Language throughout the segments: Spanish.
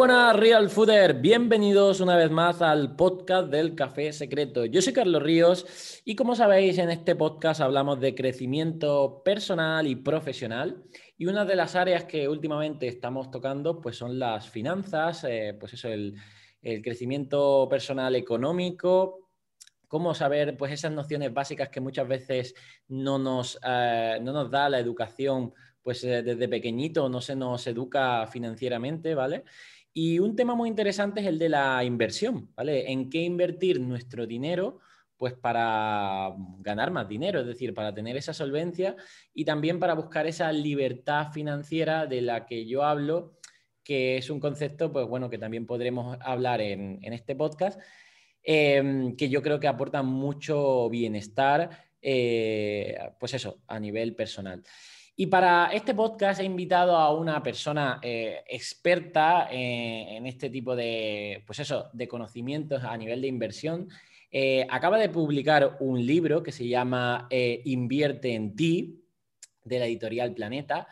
buenas Real Fooder, bienvenidos una vez más al podcast del Café Secreto. Yo soy Carlos Ríos y como sabéis en este podcast hablamos de crecimiento personal y profesional y una de las áreas que últimamente estamos tocando pues son las finanzas, eh, pues eso, el, crecimiento personal económico, cómo saber pues esas nociones básicas que muchas veces no nos, eh, no nos da la educación pues eh, desde pequeñito no se nos educa financieramente, ¿vale? Y un tema muy interesante es el de la inversión, ¿vale? En qué invertir nuestro dinero, pues para ganar más dinero, es decir, para tener esa solvencia y también para buscar esa libertad financiera de la que yo hablo, que es un concepto, pues bueno, que también podremos hablar en, este podcast, em, que yo creo que aporta mucho bienestar, eh, pues eso, a nivel personal. Y para este podcast he invitado a una persona eh, experta eh, en este tipo de, pues eso, de conocimientos a nivel de inversión. Eh, acaba de publicar un libro que se llama Invierte en ti, de la editorial Planeta.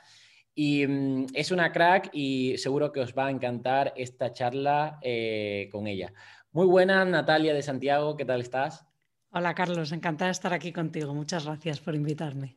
Y mm, es una crack y seguro que os va a encantar esta charla con ella. Muy buena, Natalia de Santiago, ¿qué tal estás? Hola Carlos, encantada de estar aquí contigo. Muchas gracias por invitarme.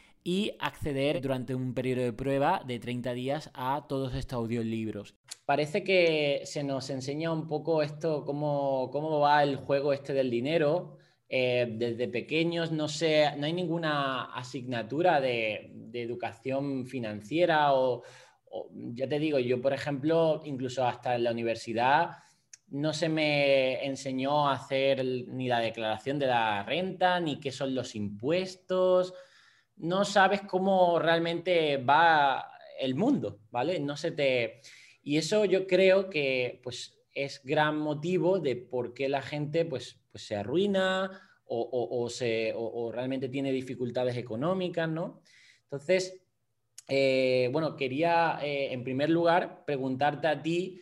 y acceder durante un periodo de prueba de 30 días a todos estos audiolibros. Parece que se nos enseña un poco esto, cómo, cómo va el juego este del dinero. Eh, desde pequeños no, sé, no hay ninguna asignatura de, educación financiera o, ya te digo, yo por ejemplo, incluso hasta en la universidad no se me enseñó a hacer ni la declaración de la renta, ni qué son los impuestos no sabes cómo realmente va el mundo, ¿vale? No se te... Y eso yo creo que pues, es gran motivo de por qué la gente pues, pues se arruina o, se, realmente tiene dificultades económicas, ¿no? Entonces, eh, bueno, quería eh, en primer lugar preguntarte a ti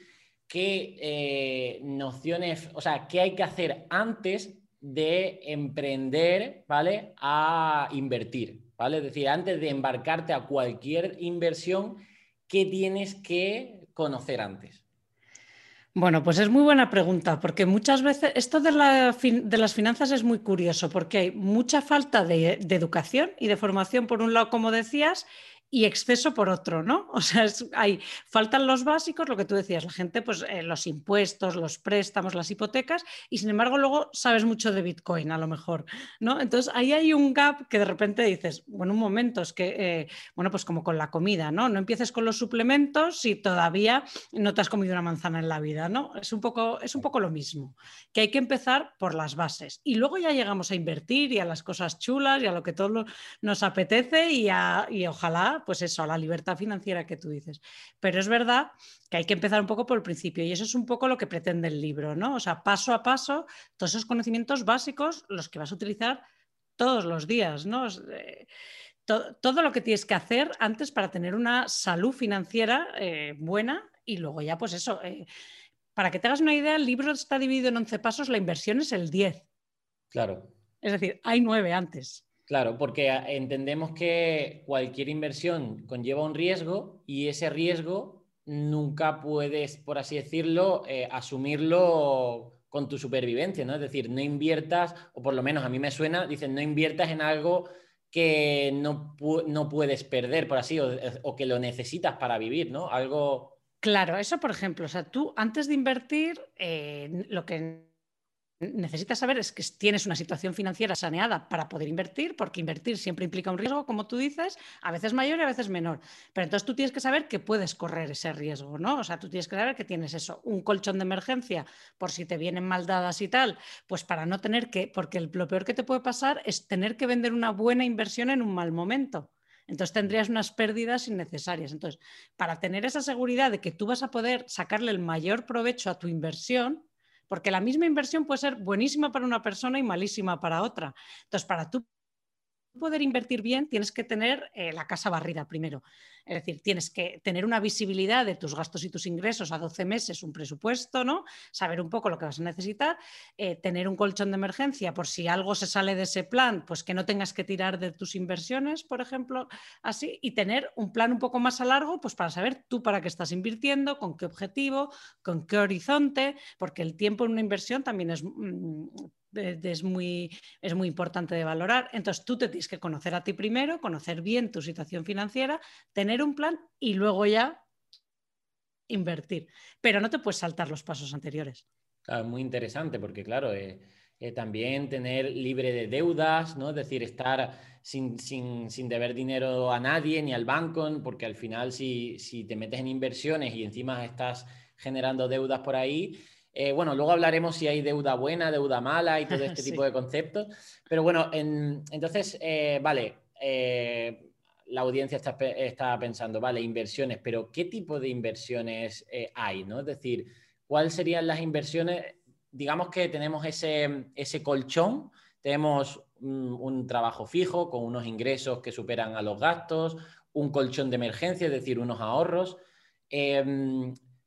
qué eh, nociones, o sea, qué hay que hacer antes de emprender, ¿vale? A invertir, ¿vale? Es decir, antes de embarcarte a cualquier inversión, ¿qué tienes que conocer antes? Bueno, pues es muy buena pregunta, porque muchas veces esto de, las finanzas es muy curioso, porque hay mucha falta de, de educación y de formación, por un lado, como decías, y exceso por otro, ¿no? O sea, hay, faltan los básicos, lo que tú decías, la gente, pues eh, los impuestos, los préstamos, las hipotecas, y sin embargo luego sabes mucho de Bitcoin a lo mejor, ¿no? Entonces ahí hay un gap que de repente dices, bueno, un momento, es que, eh, bueno, pues como con la comida, ¿no? No empieces con los suplementos si todavía no te has comido una manzana en la vida, ¿no? Es un poco, es un poco lo mismo, que hay que empezar por las bases y luego ya llegamos a invertir y a las cosas chulas y a lo que todo nos apetece y, y ojalá pues eso, a la libertad financiera que tú dices. Pero es verdad que hay que empezar un poco por el principio y eso es un poco lo que pretende el libro, ¿no? O sea, paso a paso, todos esos conocimientos básicos, los que vas a utilizar todos los días, ¿no? Eh, todo lo que tienes que hacer antes para tener una salud financiera eh, buena y luego ya, pues eso, eh, para que te hagas una idea, el libro está dividido en 11 pasos, la inversión es el 10. Claro. Es decir, hay 9 antes. Claro, porque entendemos que cualquier inversión conlleva un riesgo y ese riesgo nunca puedes, por así decirlo, eh, asumirlo con tu supervivencia, ¿no? Es decir, no inviertas, o por lo menos a mí me suena, dicen, no inviertas en algo que no, no puedes perder, por así, o, que lo necesitas para vivir, ¿no? Algo... Claro, eso por ejemplo, o sea, tú antes de invertir, eh, lo que necesitas saber es que tienes una situación financiera saneada para poder invertir, porque invertir siempre implica un riesgo, como tú dices, a veces mayor y a veces menor. Pero entonces tú tienes que saber que puedes correr ese riesgo, ¿no? O sea, tú tienes que saber que tienes eso, un colchón de emergencia por si te vienen mal dadas y tal, pues para no tener que, porque lo peor que te puede pasar es tener que vender una buena inversión en un mal momento. Entonces tendrías unas pérdidas innecesarias. Entonces, para tener esa seguridad de que tú vas a poder sacarle el mayor provecho a tu inversión, porque la misma inversión puede ser buenísima para una persona y malísima para otra. Entonces, para tú poder invertir bien, tienes que tener eh, la casa barrida primero. Es decir, tienes que tener una visibilidad de tus gastos y tus ingresos a 12 meses, un presupuesto, ¿no? Saber un poco lo que vas a necesitar, eh, tener un colchón de emergencia por si algo se sale de ese plan, pues que no tengas que tirar de tus inversiones, por ejemplo, así, y tener un plan un poco más a largo, pues para saber tú para qué estás invirtiendo, con qué objetivo, con qué horizonte, porque el tiempo en una inversión también es mm, es muy, es muy importante de valorar. Entonces tú te tienes que conocer a ti primero, conocer bien tu situación financiera, tener un plan y luego ya invertir. Pero no te puedes saltar los pasos anteriores. Claro, muy interesante porque, claro, eh, eh, también tener libre de deudas, ¿no? Es decir, estar sin, sin, deber dinero a nadie ni al banco, porque al final si, si te metes en inversiones y encima estás generando deudas por ahí, eh, bueno, luego hablaremos si hay deuda buena, deuda mala y todo este tipo de conceptos. Pero bueno, entonces, eh, vale, eh, la audiencia está, pensando, vale, inversiones, pero ¿qué tipo de inversiones hay? ¿no? Es decir, ¿cuáles serían las inversiones? Digamos que tenemos ese, ese colchón, tenemos un, trabajo fijo con unos ingresos que superan a los gastos, un colchón de emergencia, es decir, unos ahorros.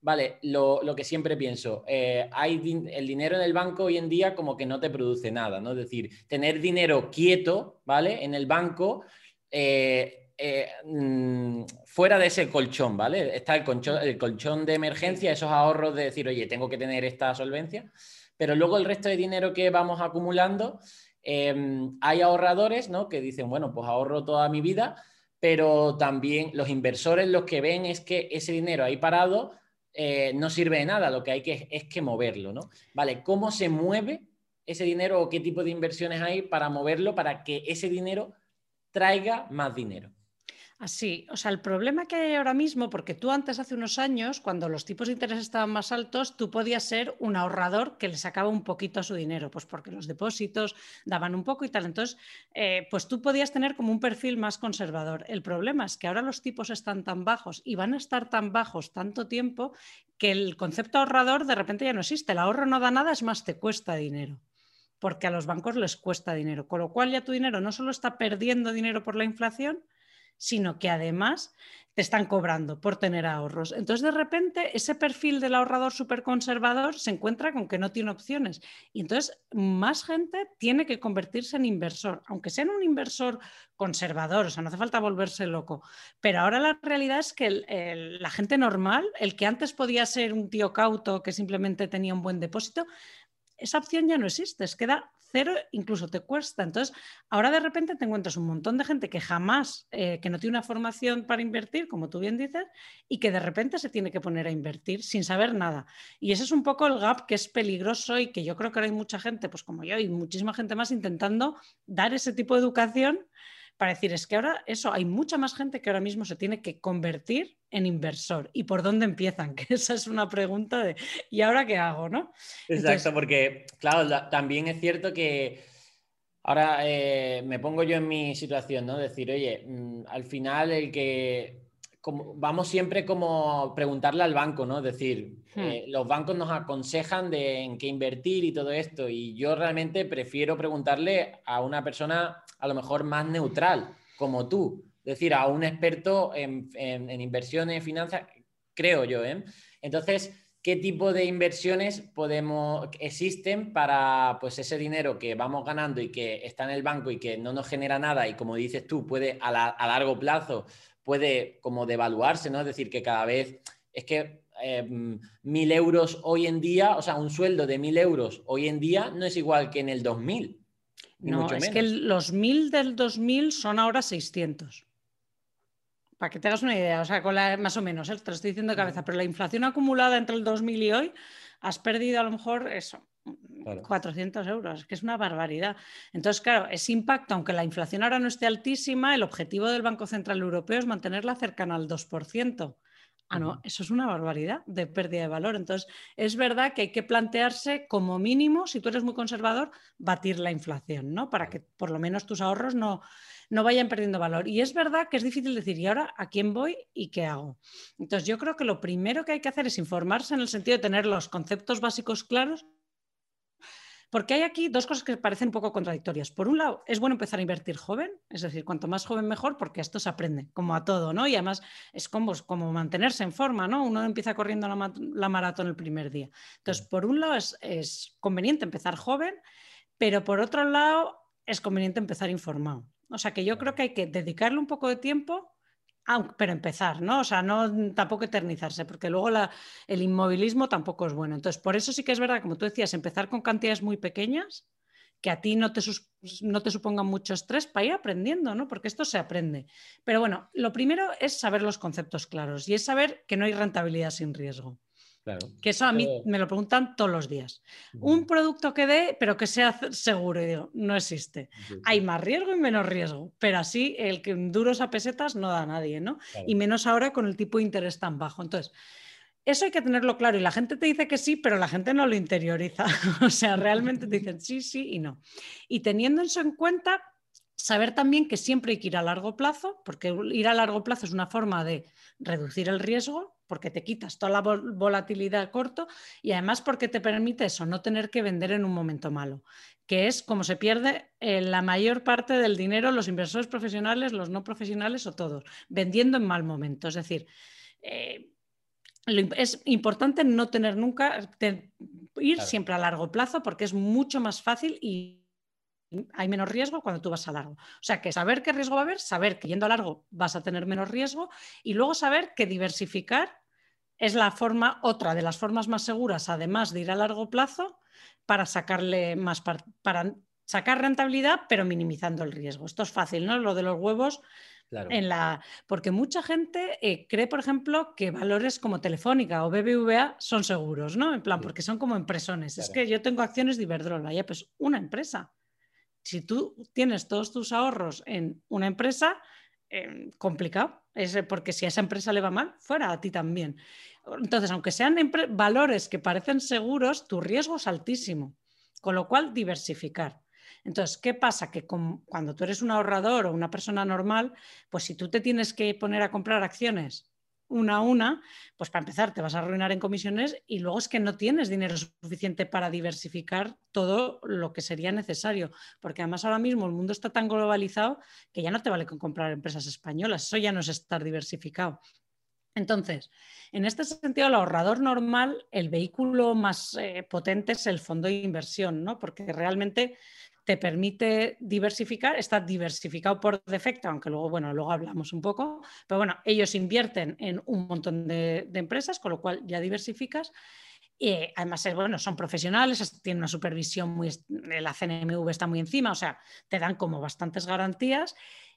Vale, lo, que siempre pienso, eh, hay el dinero en el banco hoy en día como que no te produce nada, ¿no? Es decir, tener dinero quieto, ¿vale? En el banco, eh, eh, mm, fuera de ese colchón, ¿vale? Está el colchón, el colchón de emergencia, esos ahorros de decir, oye, tengo que tener esta solvencia, pero luego el resto de dinero que vamos acumulando, em, hay ahorradores, ¿no? Que dicen, bueno, pues ahorro toda mi vida, pero también los inversores los que ven es que ese dinero ahí parado eh, no sirve de nada, lo que hay que es que moverlo, ¿no? Vale, ¿cómo se mueve ese dinero o qué tipo de inversiones hay para moverlo para que ese dinero traiga más dinero? Así, o sea, el problema que hay ahora mismo, porque tú antes, hace unos años, cuando los tipos de interés estaban más altos, tú podías ser un ahorrador que le sacaba un poquito a su dinero, pues porque los depósitos daban un poco y tal. Entonces, eh, pues tú podías tener como un perfil más conservador. El problema es que ahora los tipos están tan bajos y van a estar tan bajos tanto tiempo que el concepto ahorrador de repente ya no existe. El ahorro no da nada, es más, te cuesta dinero porque a los bancos les cuesta dinero, con lo cual ya tu dinero no solo está perdiendo dinero por la inflación, sino que además te están cobrando por tener ahorros. Entonces, de repente, ese perfil del ahorrador súper conservador se encuentra con que no tiene opciones. Y entonces, más gente tiene que convertirse en inversor, aunque sea en un inversor conservador, o sea, no hace falta volverse loco. Pero ahora la realidad es que la gente normal, el que antes podía ser un tío cauto que simplemente tenía un buen depósito, esa opción ya no existe, es queda cero, incluso te cuesta. Entonces, ahora de repente te encuentras un montón de gente que jamás, eh, que no tiene una formación para invertir, como tú bien dices, y que de repente se tiene que poner a invertir sin saber nada. Y ese es un poco el gap que es peligroso y que yo creo que ahora hay mucha gente, pues como yo y muchísima gente más, intentando dar ese tipo de educación para decir, es que ahora eso, hay mucha más gente que ahora mismo se tiene que convertir en inversor. ¿Y por dónde empiezan? Que esa es una pregunta de, ¿y ahora qué hago? ¿no? Exacto, porque, claro, también es cierto que ahora eh, me pongo yo en mi situación, ¿no? Decir, oye, mm, al final el que como, vamos siempre como preguntarle al banco, ¿no? Es decir, hmm. eh, los bancos nos aconsejan de en qué invertir y todo esto, y yo realmente prefiero preguntarle a una persona a lo mejor más neutral, como tú, es decir, a un experto en, en, inversiones, finanzas, creo yo, ¿eh? Entonces, ¿qué tipo de inversiones podemos, existen para pues, ese dinero que vamos ganando y que está en el banco y que no nos genera nada y como dices tú, puede a, a largo plazo puede como devaluarse, ¿no? Es decir, que cada vez es que eh, mil euros hoy en día, o sea, un sueldo de mil euros hoy en día no es igual que en el 2000. No, es que los mil del 2000 son ahora 600. Para que te hagas una idea, o sea, con la, más o menos, ¿eh? te lo estoy diciendo de cabeza, pero la inflación acumulada entre el 2000 y hoy, has perdido a lo mejor eso, 400 euros, que es una barbaridad. Entonces, claro, ese impacto, aunque la inflación ahora no esté altísima, el objetivo del Banco Central Europeo es mantenerla cercana al 2%. Ah, no, eso es una barbaridad de pérdida de valor. Entonces, es verdad que hay que plantearse como mínimo, si tú eres muy conservador, batir la inflación, ¿no? Para que por lo menos tus ahorros no, no vayan perdiendo valor. Y es verdad que es difícil decir, ¿y ahora a quién voy y qué hago? Entonces, yo creo que lo primero que hay que hacer es informarse en el sentido de tener los conceptos básicos claros porque hay aquí dos cosas que parecen un poco contradictorias. Por un lado, es bueno empezar a invertir joven, es decir, cuanto más joven mejor, porque esto se aprende, como a todo, ¿no? Y además es como, como mantenerse en forma, ¿no? Uno empieza corriendo la, maratón el primer día. Entonces, por un lado es, es conveniente empezar joven, pero por otro lado es conveniente empezar informado. O sea que yo creo que hay que dedicarle un poco de tiempo pero empezar, ¿no? O sea, no tampoco eternizarse, porque luego el inmovilismo tampoco es bueno. Entonces, por eso sí que es verdad, como tú decías, empezar con cantidades muy pequeñas, que a ti no te, no te supongan mucho estrés para ir aprendiendo, ¿no? Porque esto se aprende. Pero bueno, lo primero es saber los conceptos claros y es saber que no hay rentabilidad sin riesgo. Que eso a mí me lo preguntan todos los días. Un producto que dé, pero que sea seguro. Y digo, no existe. Hay más riesgo y menos riesgo. Pero así el que duros a pesetas no da a nadie, ¿no? Y menos ahora con el tipo de interés tan bajo. Entonces, eso hay que tenerlo claro. Y la gente te dice que sí, pero la gente no lo interioriza. o sea, realmente te dicen sí, sí y no. Y teniendo eso en cuenta, saber también que siempre hay que ir a largo plazo, porque ir a largo plazo es una forma de reducir el riesgo porque te quitas toda la volatilidad corto y además porque te permite eso, no tener que vender en un momento malo, que es como se pierde eh, la mayor parte del dinero los inversores profesionales, los no profesionales o todos, vendiendo en mal momento. Es decir, eh, es importante no tener nunca, ir siempre a largo plazo porque es mucho más fácil y hay menos riesgo cuando tú vas a largo. O sea, que saber qué riesgo va a haber, saber que yendo a largo vas a tener menos riesgo y luego saber que diversificar es la forma, otra de las formas más seguras, además de ir a largo plazo, para sacarle más para sacar rentabilidad, pero minimizando el riesgo. Esto es fácil, ¿no? Lo de los huevos. En la... Porque mucha gente eh, cree, por ejemplo, que valores como Telefónica o BBVA son seguros, ¿no? En plan, porque son como empresones. Es que yo tengo acciones de Iberdrola, ya, pues una empresa. Si tú tienes todos tus ahorros en una empresa, eh, complicado. Es porque si a esa empresa le va mal, fuera a ti también. Entonces, aunque sean valores que parecen seguros, tu riesgo es altísimo, con lo cual diversificar. Entonces, ¿qué pasa? Que cuando tú eres un ahorrador o una persona normal, pues si tú te tienes que poner a comprar acciones una a una, pues para empezar te vas a arruinar en comisiones y luego es que no tienes dinero suficiente para diversificar todo lo que sería necesario, porque además ahora mismo el mundo está tan globalizado que ya no te vale con comprar empresas españolas, eso ya no es estar diversificado. Entonces, en este sentido, el ahorrador normal, el vehículo más eh, potente es el fondo de inversión, ¿no? Porque realmente te permite diversificar, está diversificado por defecto, aunque luego, bueno, luego hablamos un poco, pero bueno, ellos invierten en un montón de, empresas, con lo cual ya diversificas. Y además, bueno, son profesionales, tienen una supervisión muy, la CNMV está muy encima, o sea, te dan como bastantes garantías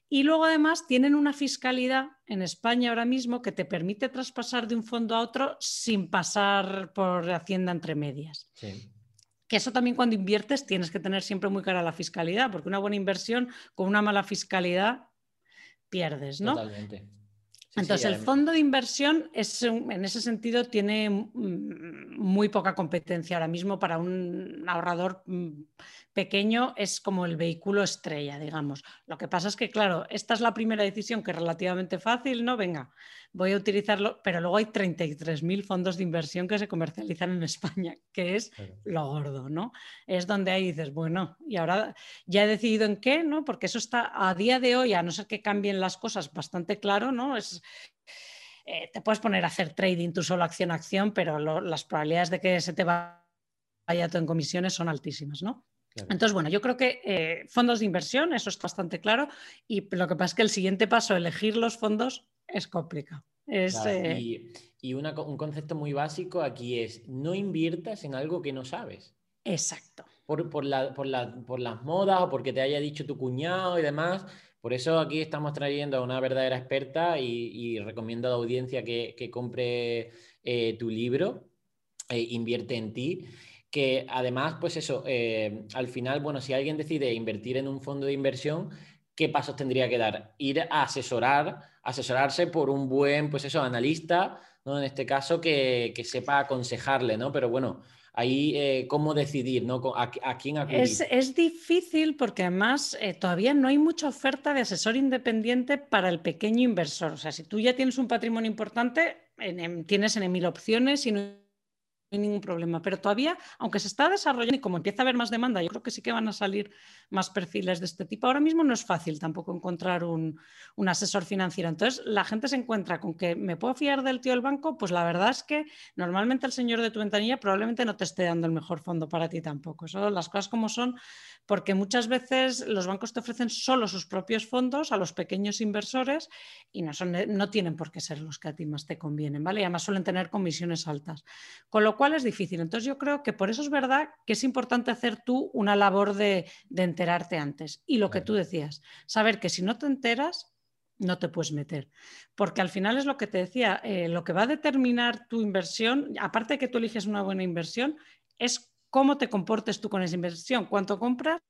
y luego además tienen una fiscalidad en España ahora mismo que te permite traspasar de un fondo a otro sin pasar por Hacienda entre medias. Que eso también cuando inviertes tienes que tener siempre muy cara la fiscalidad, porque una buena inversión con una mala fiscalidad pierdes, ¿no? Totalmente. Entonces, el fondo de inversión es, en ese sentido tiene muy poca competencia ahora mismo para un ahorrador mm, pequeño, es como el vehículo estrella, digamos. Lo que pasa es que, claro, esta es la primera decisión que es relativamente fácil, ¿no? Venga, voy a utilizarlo, pero luego hay 33.000 fondos de inversión que se comercializan en España, que es lo gordo, ¿no? Es donde ahí dices, bueno, y ahora ya he decidido en qué, ¿no? Porque eso está a día de hoy, a no ser que cambien las cosas, bastante claro, ¿no? Es, eh, te puedes poner a hacer trading tú solo acción a acción, pero las probabilidades de que se te vaya todo en comisiones son altísimas, ¿no? Entonces, bueno, yo creo que eh, fondos de inversión, eso es bastante claro, y lo que pasa es que el siguiente paso, elegir los fondos, es complicado. Eh, y, un concepto muy básico aquí es, no inviertas en algo que no sabes. Exacto. Por, por, las modas o porque te haya dicho tu cuñado y demás. Por eso aquí estamos trayendo a una verdadera experta y, recomiendo a la audiencia que, compre eh, tu libro, Invierte en ti que además, pues eso, eh, al final, bueno, si alguien decide invertir en un fondo de inversión, ¿qué pasos tendría que dar? Ir a asesorar, asesorarse por un buen, pues eso, analista ¿no? En este caso, que, sepa aconsejarle, ¿no? Pero bueno, ahí eh, cómo decidir, ¿no? ¿A, quién acudir? Es, difícil porque además eh, todavía no hay mucha oferta de asesor independiente para el pequeño inversor. O sea, si tú ya tienes un patrimonio importante, tienes en mil opciones y no hay ningún problema. Pero todavía, aunque se está desarrollando y como empieza a haber más demanda, yo creo que sí que van a salir más perfiles de este tipo. Ahora mismo no es fácil tampoco encontrar un, asesor financiero. Entonces, la gente se encuentra con que me puedo fiar del tío del banco, pues la verdad es que normalmente el señor de tu ventanilla probablemente no te esté dando el mejor fondo para ti tampoco. Eso, las cosas como son, porque muchas veces los bancos te ofrecen solo sus propios fondos a los pequeños inversores y no, son, no tienen por qué ser los que a ti más te convienen, ¿vale? Y además suelen tener comisiones altas. Con lo cual es difícil. Entonces yo creo que por eso es verdad que es importante hacer tú una labor de, enterarte antes. Y lo que tú decías, saber que si no te enteras, no te puedes meter. Porque al final es lo que te decía, eh, lo que va a determinar tu inversión, aparte de que tú eliges una buena inversión, es cómo te comportes tú con esa inversión, cuánto compras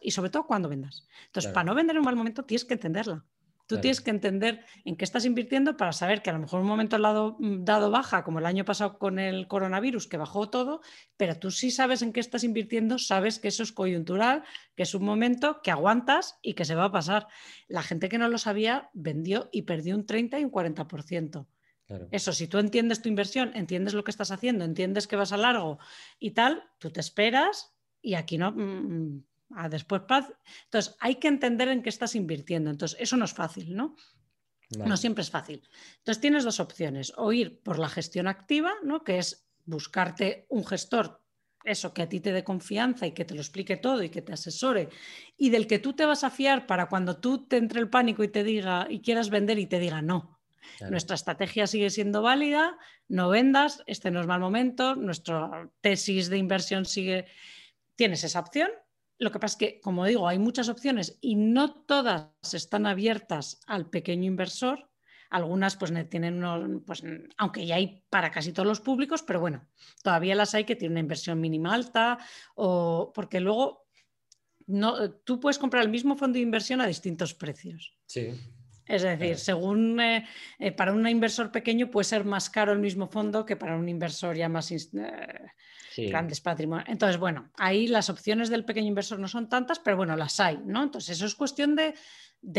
y sobre todo cuándo vendas. Entonces, para no vender en un mal momento, tienes que entenderla. Tú tienes que entender en qué estás invirtiendo para saber que a lo mejor un momento dado, mm, dado baja, como el año pasado con el coronavirus, que bajó todo, pero tú sí sabes en qué estás invirtiendo, sabes que eso es coyuntural, que es un momento que aguantas y que se va a pasar. La gente que no lo sabía vendió y perdió un 30 y un 40%. Eso, si tú entiendes tu inversión, entiendes lo que estás haciendo, entiendes que vas a largo y tal, tú te esperas y aquí no, mm, mm, a después paz. Entonces, hay que entender en qué estás invirtiendo. Entonces, eso no es fácil, ¿no? No siempre es fácil. Entonces, tienes dos opciones. O ir por la gestión activa, ¿no? Que es buscarte un gestor, eso, que a ti te dé confianza y que te lo explique todo y que te asesore y del que tú te vas a fiar para cuando tú te entre el pánico y te diga y quieras vender y te diga no. Nuestra estrategia sigue siendo válida, no vendas, este no es mal momento, nuestra tesis de inversión sigue. Tienes esa opción lo que pasa es que, como digo, hay muchas opciones y no todas están abiertas al pequeño inversor. Algunas pues tienen unos, pues, aunque ya hay para casi todos los públicos, pero bueno, todavía las hay que tienen una inversión mínima alta o porque luego no, tú puedes comprar el mismo fondo de inversión a distintos precios. Sí. Es decir, según eh, eh, para un inversor pequeño puede ser más caro el mismo fondo que para un inversor ya más eh, grandes patrimonios. Entonces, bueno, ahí las opciones del pequeño inversor no son tantas, pero bueno, las hay, ¿no? Entonces, eso es cuestión de,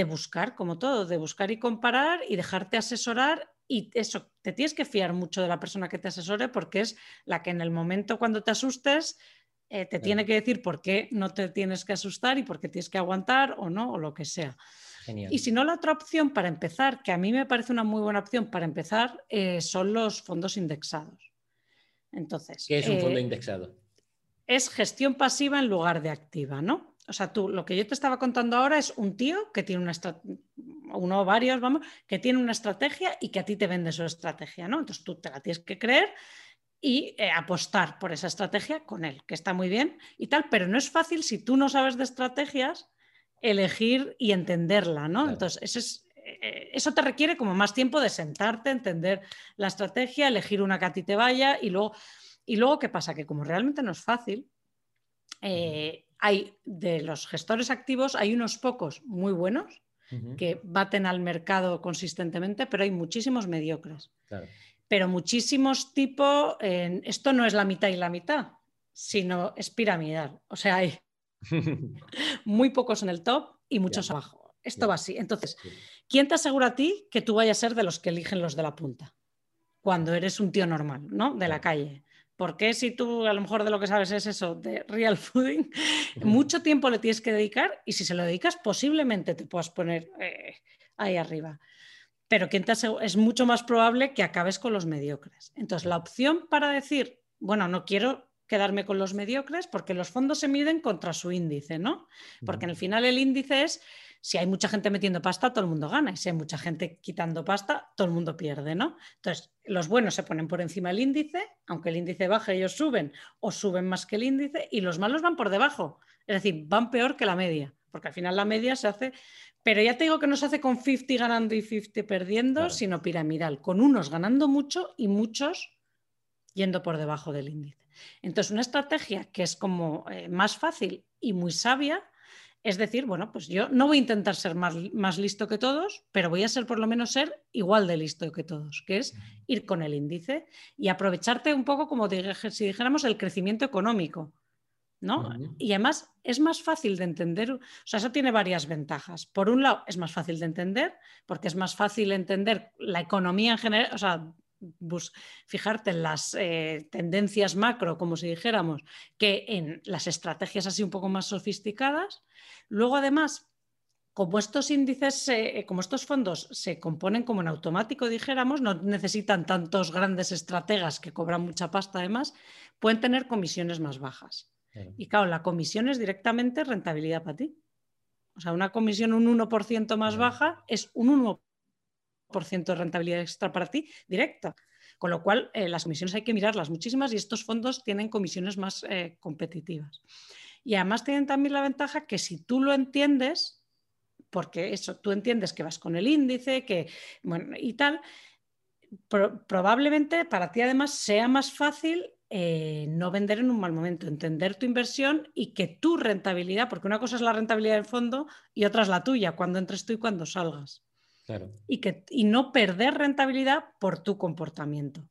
buscar, como todo, de buscar y comparar y dejarte asesorar y eso, te tienes que fiar mucho de la persona que te asesore porque es la que en el momento cuando te asustes eh, te tiene que decir por qué no te tienes que asustar y por qué tienes que aguantar o no, o lo que sea. Y si no, la otra opción para empezar, que a mí me parece una muy buena opción para empezar, eh, son los fondos indexados. Entonces, ¿Qué es un fondo eh, indexado? Es gestión pasiva en lugar de activa, ¿no? O sea, tú, lo que yo te estaba contando ahora es un tío que tiene una estrategia, uno o varios, vamos, que tiene una estrategia y que a ti te vende su estrategia, ¿no? Entonces tú te la tienes que creer y eh, apostar por esa estrategia con él, que está muy bien y tal, pero no es fácil si tú no sabes de estrategias elegir y entenderla, ¿no? Entonces, eso es, eh, eso te requiere como más tiempo de sentarte, entender la estrategia, elegir una que a ti te vaya y luego, y luego ¿qué pasa? Que como realmente no es fácil, eh, hay de los gestores activos, hay unos pocos muy buenos que baten al mercado consistentemente, pero hay muchísimos mediocres. Pero muchísimos tipo, esto no es la mitad y la mitad, sino es piramidal. O sea, hay muy pocos en el top y muchos abajo. Esto va así. Entonces, ¿quién te asegura a ti que tú vayas a ser de los que eligen los de la punta? Cuando eres un tío normal, ¿no? De la calle. Porque si tú a lo mejor de lo que sabes es eso, de real fooding, mucho tiempo le tienes que dedicar y si se lo dedicas posiblemente te puedas poner eh, ahí arriba. Pero ¿quién te es mucho más probable que acabes con los mediocres. Entonces, la opción para decir, bueno, no quiero quedarme con los mediocres porque los fondos se miden contra su índice, ¿no? Porque en el final el índice es si hay mucha gente metiendo pasta, todo el mundo gana. Y si hay mucha gente quitando pasta, todo el mundo pierde, ¿no? Entonces, los buenos se ponen por encima del índice, aunque el índice baje, ellos suben o suben más que el índice, y los malos van por debajo. Es decir, van peor que la media, porque al final la media se hace. Pero ya te digo que no se hace con 50 ganando y 50 perdiendo, sino piramidal, con unos ganando mucho y muchos yendo por debajo del índice. Entonces, una estrategia que es como eh, más fácil y muy sabia es decir, bueno, pues yo no voy a intentar ser más, más, listo que todos, pero voy a ser por lo menos ser igual de listo que todos, que es ir con el índice y aprovecharte un poco como si dijéramos el crecimiento económico. ¿no? Y además es más fácil de entender, o sea, eso tiene varias ventajas. Por un lado, es más fácil de entender, porque es más fácil entender la economía en general, o sea, fijarte en las eh, tendencias macro, como si dijéramos, que en las estrategias así un poco más sofisticadas. Luego, además, como estos índices, eh, como estos fondos se componen como en automático, dijéramos, no necesitan tantos grandes estrategas que cobran mucha pasta además, pueden tener comisiones más bajas. Y claro, la comisión es directamente rentabilidad para ti. O sea, una comisión un 1% más baja es un 1% de rentabilidad extra para ti directa. Con lo cual, eh, las comisiones hay que mirarlas muchísimas y estos fondos tienen comisiones más eh, competitivas. Y además tienen también la ventaja que si tú lo entiendes, porque eso, tú entiendes que vas con el índice, que, bueno, y tal, probablemente para ti además sea más fácil eh, no vender en un mal momento, entender tu inversión y que tu rentabilidad, porque una cosa es la rentabilidad del fondo y otra es la tuya, cuando entres tú y cuando salgas. Y, que, y no perder rentabilidad por tu comportamiento.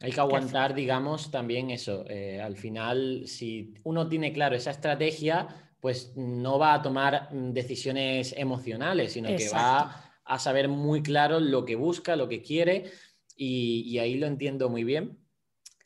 Hay que aguantar, digamos, también eso. Eh, al final, si uno tiene claro esa estrategia, pues no va a tomar mm, decisiones emocionales, sino que va a saber muy claro lo que busca, lo que quiere, y ahí lo entiendo muy bien.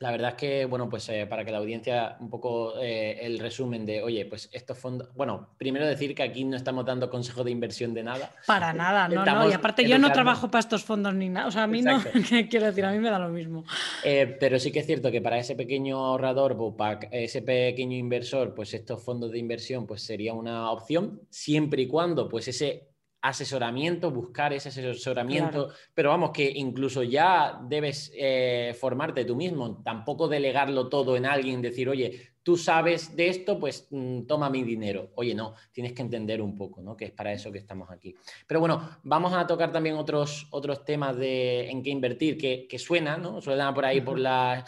La verdad es que, bueno, pues eh, para que la audiencia un poco eh, el resumen de, oye, pues estos fondos, bueno, primero decir que aquí no estamos dando consejo de inversión de nada. Para nada, no, no, y aparte yo no trabajo para estos fondos ni nada, o sea, a mí no, quiero decir, a mí me da lo mismo. Eh, pero sí que es cierto que para ese pequeño ahorrador, o para ese pequeño inversor, pues estos fondos de inversión, pues sería una opción, siempre y cuando, pues ese asesoramiento, buscar ese asesoramiento, pero vamos, que incluso ya debes eh, formarte tú mismo, tampoco delegarlo todo en alguien, decir, oye, tú sabes de esto, pues mm, toma mi dinero. Oye, no, tienes que entender un poco, ¿no? Que es para eso que estamos aquí. Pero bueno, vamos a tocar también otros, otros temas de en qué invertir, que, que suenan, ¿no? Suenan por ahí por la...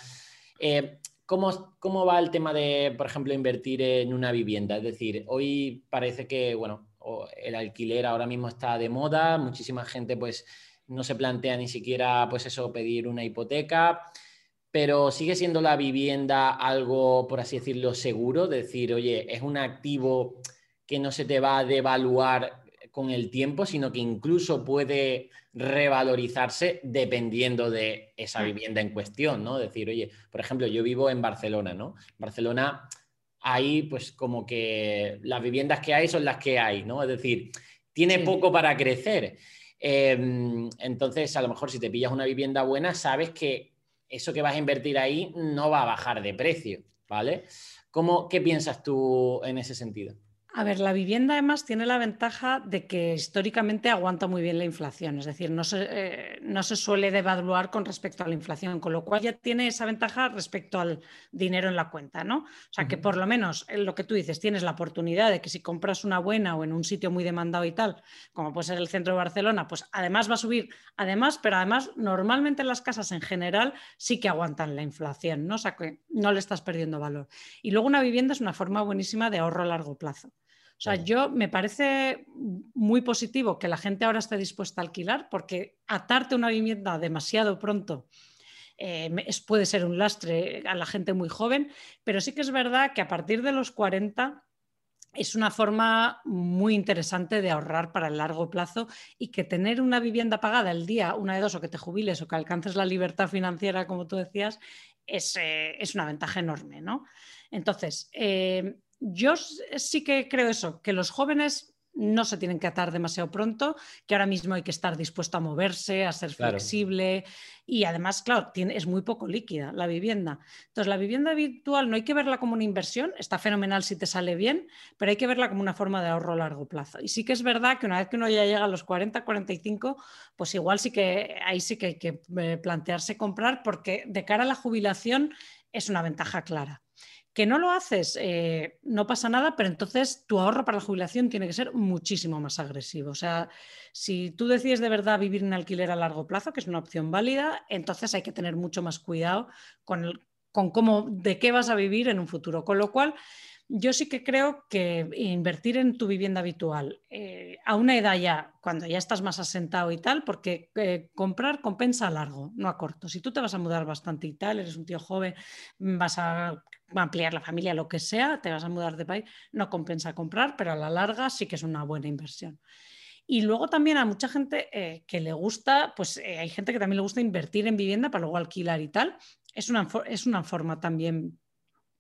Eh, ¿Cómo, ¿Cómo va el tema de, por ejemplo, invertir en una vivienda? Es decir, hoy parece que, bueno, el alquiler ahora mismo está de moda, muchísima gente pues no se plantea ni siquiera pues eso, pedir una hipoteca, pero sigue siendo la vivienda algo, por así decirlo, seguro, decir, oye, es un activo que no se te va a devaluar con el tiempo, sino que incluso puede revalorizarse dependiendo de esa mm. vivienda en cuestión, ¿no? Decir, oye, por ejemplo, yo vivo en Barcelona, ¿no? Barcelona ahí pues como que las viviendas que hay son las que hay, ¿no? Es decir, tiene poco para crecer. Em, entonces, a lo mejor si te pillas una vivienda buena, sabes que eso que vas a invertir ahí no va a bajar de precio, ¿vale? ¿Cómo, ¿Qué piensas tú en ese sentido? A ver, la vivienda además tiene la ventaja de que históricamente aguanta muy bien la inflación, es decir, no se, eh, no se suele devaluar con respecto a la inflación, con lo cual ya tiene esa ventaja respecto al dinero en la cuenta, ¿no? O sea, que por lo menos en lo que tú dices, tienes la oportunidad de que si compras una buena o en un sitio muy demandado y tal, como puede ser el centro de Barcelona, pues además va a subir, además, pero además normalmente las casas en general sí que aguantan la inflación, ¿no? O sea, que no le estás perdiendo valor. Y luego una vivienda es una forma buenísima de ahorro a largo plazo. O sea, yo me parece muy positivo que la gente ahora esté dispuesta a alquilar porque atarte una vivienda demasiado pronto eh, puede ser un lastre a la gente muy joven, pero sí que es verdad que a partir de los 40 es una forma muy interesante de ahorrar para el largo plazo y que tener una vivienda pagada el día, una de dos, o que te jubiles o que alcances la libertad financiera, como tú decías, es, eh, una ventaja enorme. ¿no? Entonces, eh, yo sí que creo eso, que los jóvenes no se tienen que atar demasiado pronto, que ahora mismo hay que estar dispuesto a moverse, a ser flexible y además, claro, tiene, es muy poco líquida la vivienda. Entonces, la vivienda habitual no hay que verla como una inversión, está fenomenal si te sale bien, pero hay que verla como una forma de ahorro a largo plazo. Y sí que es verdad que una vez que uno ya llega a los 40, 45, pues igual sí que ahí sí que hay que eh, plantearse comprar porque de cara a la jubilación es una ventaja clara. Que no lo haces, eh, no pasa nada, pero entonces tu ahorro para la jubilación tiene que ser muchísimo más agresivo. O sea, si tú decides de verdad vivir en alquiler a largo plazo, que es una opción válida, entonces hay que tener mucho más cuidado con, con cómo, de qué vas a vivir en un futuro. Con lo cual, yo sí que creo que invertir en tu vivienda habitual eh, a una edad ya, cuando ya estás más asentado y tal, porque eh, comprar compensa a largo, no a corto. Si tú te vas a mudar bastante y tal, eres un tío joven, vas a ampliar la familia, lo que sea, te vas a mudar de país, no compensa comprar, pero a la larga sí que es una buena inversión. Y luego también a mucha gente eh, que le gusta, pues hay gente que también le gusta invertir en vivienda para luego alquilar y tal. Es una, es una forma también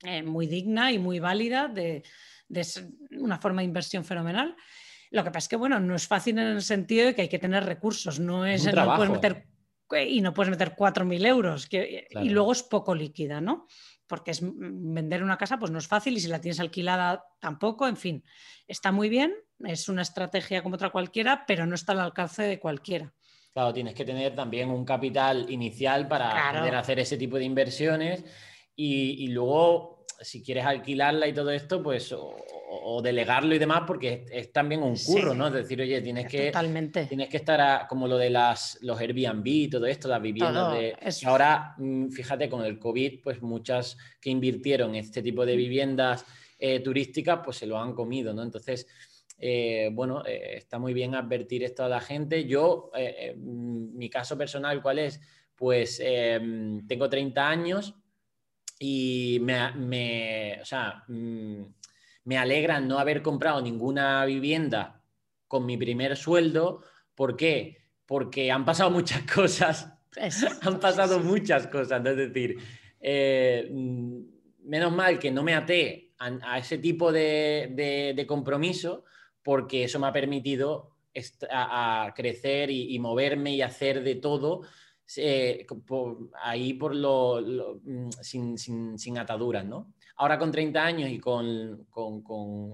eh, muy digna y muy válida, de, una forma de inversión fenomenal. Lo que pasa es que, bueno, no es fácil en el sentido de que hay que tener recursos, no es, no puedes meter y no puedes meter 4.000 euros que, y luego es poco líquida, ¿no? Porque es, vender una casa pues no es fácil y si la tienes alquilada tampoco, en fin, está muy bien, es una estrategia como otra cualquiera, pero no está al alcance de cualquiera. Claro, tienes que tener también un capital inicial para poder hacer ese tipo de inversiones y, luego, si quieres alquilarla y todo esto, pues o, delegarlo y demás, porque es, también un curro, ¿no? Es decir, oye, tienes que, Totalmente. Tienes que estar como lo de las, los Airbnb y todo esto, las viviendas de... Ahora, mm, fíjate, con el COVID, pues muchas que invirtieron en este tipo de viviendas eh, turísticas, pues se lo han comido, ¿no? Entonces... Eh, bueno, eh, está muy bien advertir esto a la gente. Yo, mm, mi caso personal, ¿cuál es? Pues tengo 30 años, y me, o sea, mm, me alegra no haber comprado ninguna vivienda con mi primer sueldo. ¿Por qué? Porque han pasado muchas cosas. han pasado muchas cosas. Es decir, eh, mm, menos mal que no me até a, ese tipo de, compromiso porque eso me ha permitido a, crecer y, moverme y hacer de todo eh, ahí por lo, mm, sin, ataduras, ¿no? Ahora con 30 años y con,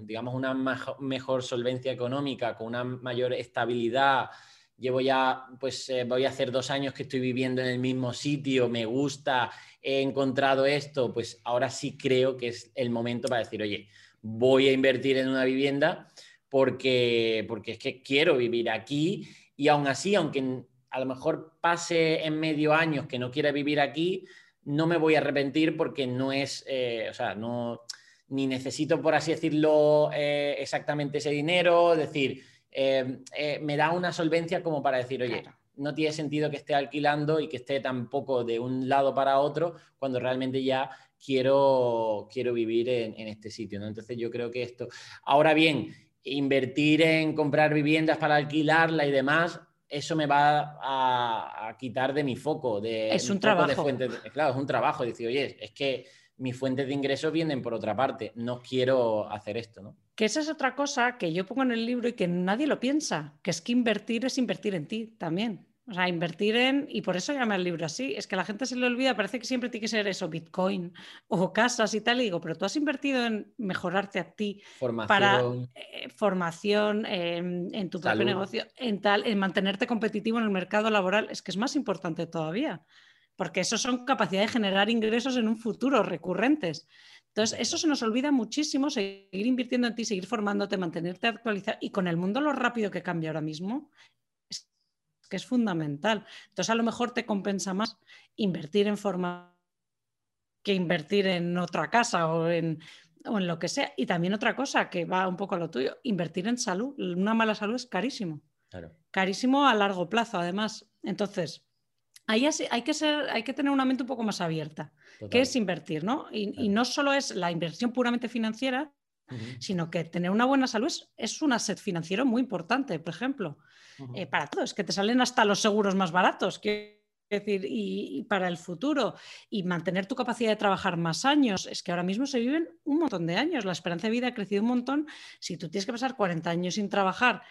digamos, una mejor solvencia económica, con una mayor estabilidad, llevo ya, pues eh, voy a hacer dos años que estoy viviendo en el mismo sitio, me gusta, he encontrado esto, pues ahora sí creo que es el momento para decir, oye, voy a invertir en una vivienda porque, porque es que quiero vivir aquí y aún así, aunque a lo mejor pase en medio años que no quiera vivir aquí, no me voy a arrepentir porque no es, eh, o sea, no, ni necesito, por así decirlo, eh, exactamente ese dinero, es decir, eh, me da una solvencia como para decir, oye, no tiene sentido que esté alquilando y que esté tampoco de un lado para otro cuando realmente ya quiero, quiero vivir en, en este sitio, ¿no? Entonces yo creo que esto, ahora bien, invertir en comprar viviendas para alquilarla y demás, eso me va a, quitar de mi foco. De, es un trabajo. claro, es un trabajo. Decir, oye, es que mis fuentes de ingresos vienen por otra parte. No quiero hacer esto, ¿no? Que esa es otra cosa que yo pongo en el libro y que nadie lo piensa, que es que invertir es invertir en ti también. O sea, invertir en, y por eso llama el libro así, es que a la gente se le olvida, parece que siempre tiene que ser eso, Bitcoin o casas y tal, y digo, pero tú has invertido en mejorarte a ti formación. para eh, formación en, tu propio negocio, en tal, en mantenerte competitivo en el mercado laboral, es que es más importante todavía, porque eso son capacidades de generar ingresos en un futuro recurrentes. Entonces, eso se nos olvida muchísimo, seguir invirtiendo en ti, seguir formándote, mantenerte actualizado y con el mundo lo rápido que cambia ahora mismo, que es fundamental. Entonces, a lo mejor te compensa más invertir en forma que invertir en otra casa o en, o en lo que sea. Y también otra cosa que va un poco a lo tuyo, invertir en salud. Una mala salud es carísimo. Carísimo a largo plazo, además. Entonces, ahí hay que, ser, hay que tener una mente un poco más abierta. ¿Qué es invertir? ¿no? Y, no solo es la inversión puramente financiera, sino que tener una buena salud es, es un asset financiero muy importante, por ejemplo. Eh, para todos, que te salen hasta los seguros más baratos. decir, y, para el futuro, y mantener tu capacidad de trabajar más años, es que ahora mismo se viven un montón de años, la esperanza de vida ha crecido un montón, si tú tienes que pasar 40 años sin trabajar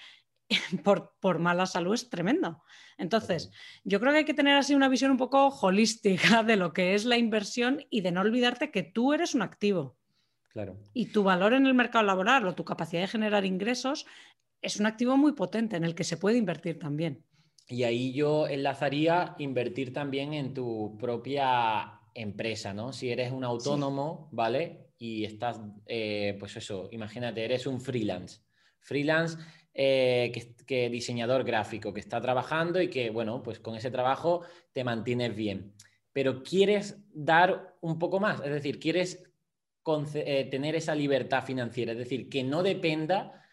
por, por, mala salud es tremendo. Entonces, yo creo que hay que tener así una visión un poco holística de lo que es la inversión y de no olvidarte que tú eres un activo. Claro. Y tu valor en el mercado laboral o tu capacidad de generar ingresos es un activo muy potente en el que se puede invertir también. Y ahí yo enlazaría invertir también en tu propia empresa, ¿no? Si eres un autónomo, ¿vale? Y estás, eh, pues eso, imagínate, eres un freelance. Freelance eh, que, que, diseñador gráfico, que está trabajando y que, bueno, pues con ese trabajo te mantienes bien. Pero quieres dar un poco más, es decir, quieres eh, tener esa libertad financiera, es decir, que no dependa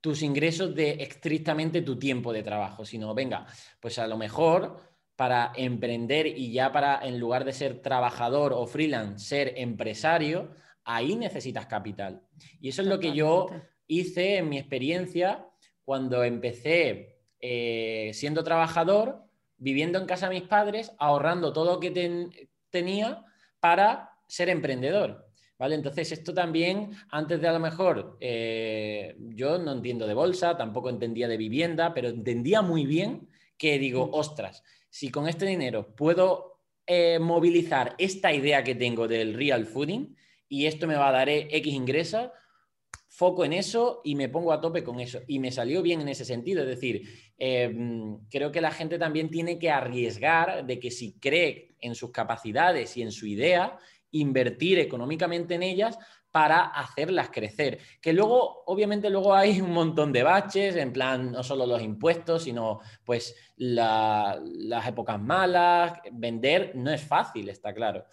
tus ingresos de estrictamente tu tiempo de trabajo, sino, venga, pues a lo mejor para emprender y ya para, en lugar de ser trabajador o freelance, ser empresario, ahí necesitas capital. Y eso es lo que yo hice en mi experiencia cuando empecé eh, siendo trabajador, viviendo en casa de mis padres, ahorrando todo lo que tenía para ser emprendedor. ¿Vale? Entonces, esto también, antes de a lo mejor, eh, yo no entiendo de bolsa, tampoco entendía de vivienda, pero entendía muy bien que digo, ostras, si con este dinero puedo eh, movilizar esta idea que tengo del real fooding y esto me va a dar X ingresos, foco en eso y me pongo a tope con eso. Y me salió bien en ese sentido. Es decir, em, creo que la gente también tiene que arriesgar de que si cree en sus capacidades y en su idea, invertir económicamente en ellas para hacerlas crecer. Que luego, obviamente, luego hay un montón de baches, en plan, no solo los impuestos, sino pues las épocas malas. Vender no es fácil, está claro.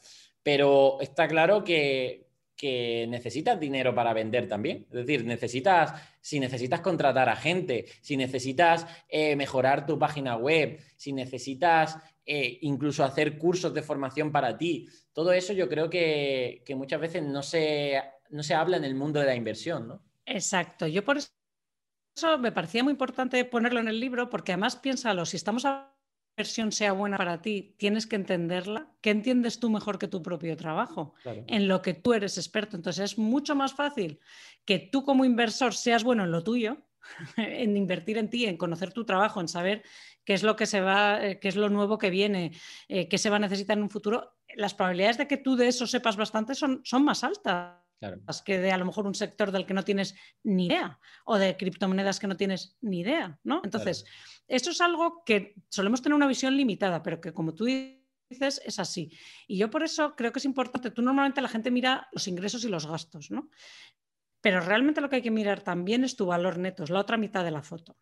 Pero está claro que, que necesitas dinero para vender también. Es decir, necesitas, si necesitas contratar a gente, si necesitas eh, mejorar tu página web, si necesitas eh, incluso hacer cursos de formación para ti, todo eso yo creo que, muchas veces no se, no se habla en el mundo de la inversión, ¿no? Exacto. Yo por eso me parecía muy importante ponerlo en el libro, porque además piénsalo, si estamos hablando versión sea buena para ti, tienes que entenderla. ¿Qué entiendes tú mejor que tu propio trabajo? En lo que tú eres experto. Entonces es mucho más fácil que tú como inversor seas bueno en lo tuyo, en invertir en ti, en conocer tu trabajo, en saber qué es lo que se va, eh, qué es lo nuevo que viene, eh, qué se va a necesitar en un futuro. Las probabilidades de que tú de eso sepas bastante son, son más altas. que de a lo mejor un sector del que no tienes ni idea o de criptomonedas que no tienes ni idea, ¿no? Entonces, eso es algo que solemos tener una visión limitada, pero que como tú dices, es así. Y yo por eso creo que es importante, tú normalmente la gente mira los ingresos y los gastos, ¿no? Pero realmente lo que hay que mirar también es tu valor neto, es la otra mitad de la foto.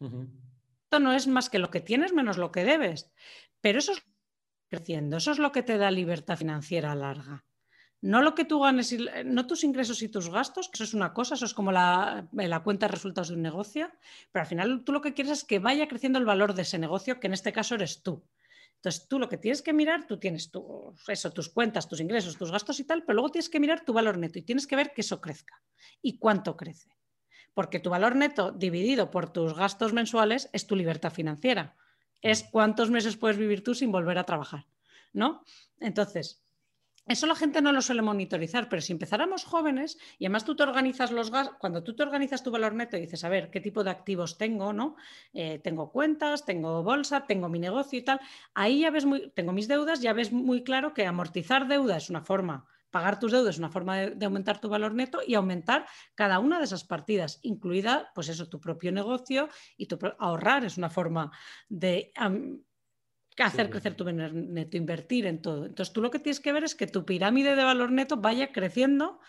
Esto no es más que lo que tienes menos lo que debes, pero eso es creciendo, eso es lo que te da libertad financiera larga. No lo que tú ganes, no tus ingresos y tus gastos, que eso es una cosa, eso es como la, la, cuenta de resultados de un negocio, pero al final tú lo que quieres es que vaya creciendo el valor de ese negocio, que en este caso eres tú. Entonces tú lo que tienes que mirar, tú tienes tu, eso, tus cuentas, tus ingresos, tus gastos y tal, pero luego tienes que mirar tu valor neto y tienes que ver que eso crezca y cuánto crece. Porque tu valor neto dividido por tus gastos mensuales es tu libertad financiera. Es cuántos meses puedes vivir tú sin volver a trabajar, ¿no? Entonces, eso la gente no lo suele monitorizar, pero si empezáramos jóvenes y además tú te organizas los gastos, cuando tú te organizas tu valor neto y dices, a ver, ¿qué tipo de activos tengo? ¿no? Eh, tengo cuentas, tengo bolsa, tengo mi negocio y tal. Ahí ya ves muy, tengo mis deudas, ya ves muy claro que amortizar deuda es una forma, pagar tus deudas es una forma de, aumentar tu valor neto y aumentar cada una de esas partidas, incluida, pues eso, tu propio negocio y tu, ahorrar es una forma de hacer crecer tu valor neto, invertir en todo. Entonces tú lo que tienes que ver es que tu pirámide de valor neto vaya creciendo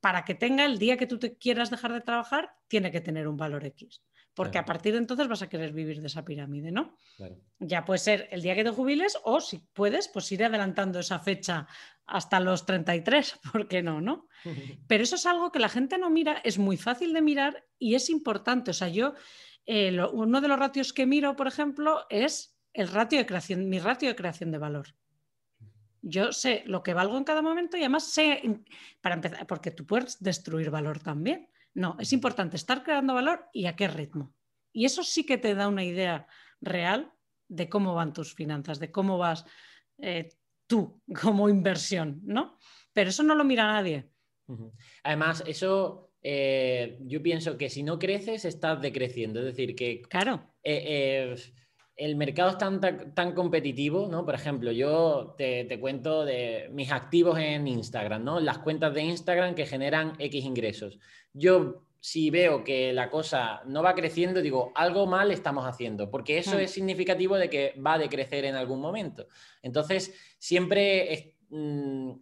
para que tenga el día que tú te quieras dejar de trabajar, tiene que tener un valor X. Porque a partir de entonces vas a querer vivir de esa pirámide, ¿no? Ya puede ser el día que te jubiles o si puedes, pues ir adelantando esa fecha hasta los 33, ¿por qué no, no? Pero eso es algo que la gente no mira, es muy fácil de mirar y es importante. O sea, yo, eh, uno de los ratios que miro, por ejemplo, es el ratio de creación, mi ratio de creación de valor. Yo sé lo que valgo en cada momento y además sé, para empezar, porque tú puedes destruir valor también. No, es importante estar creando valor y a qué ritmo. Y eso sí que te da una idea real de cómo van tus finanzas, de cómo vas eh, tú como inversión, ¿no? Pero eso no lo mira nadie. Además, eso eh, yo pienso que si no creces, estás decreciendo. Es decir, que. Claro. Eh, el mercado es tan, tan, competitivo, ¿no? Por ejemplo, yo te, cuento de mis activos en Instagram, ¿no? Las cuentas de Instagram que generan X ingresos. Yo si veo que la cosa no va creciendo, digo, algo mal estamos haciendo, porque eso hmm. es significativo de que va a decrecer en algún momento. Entonces, siempre mm,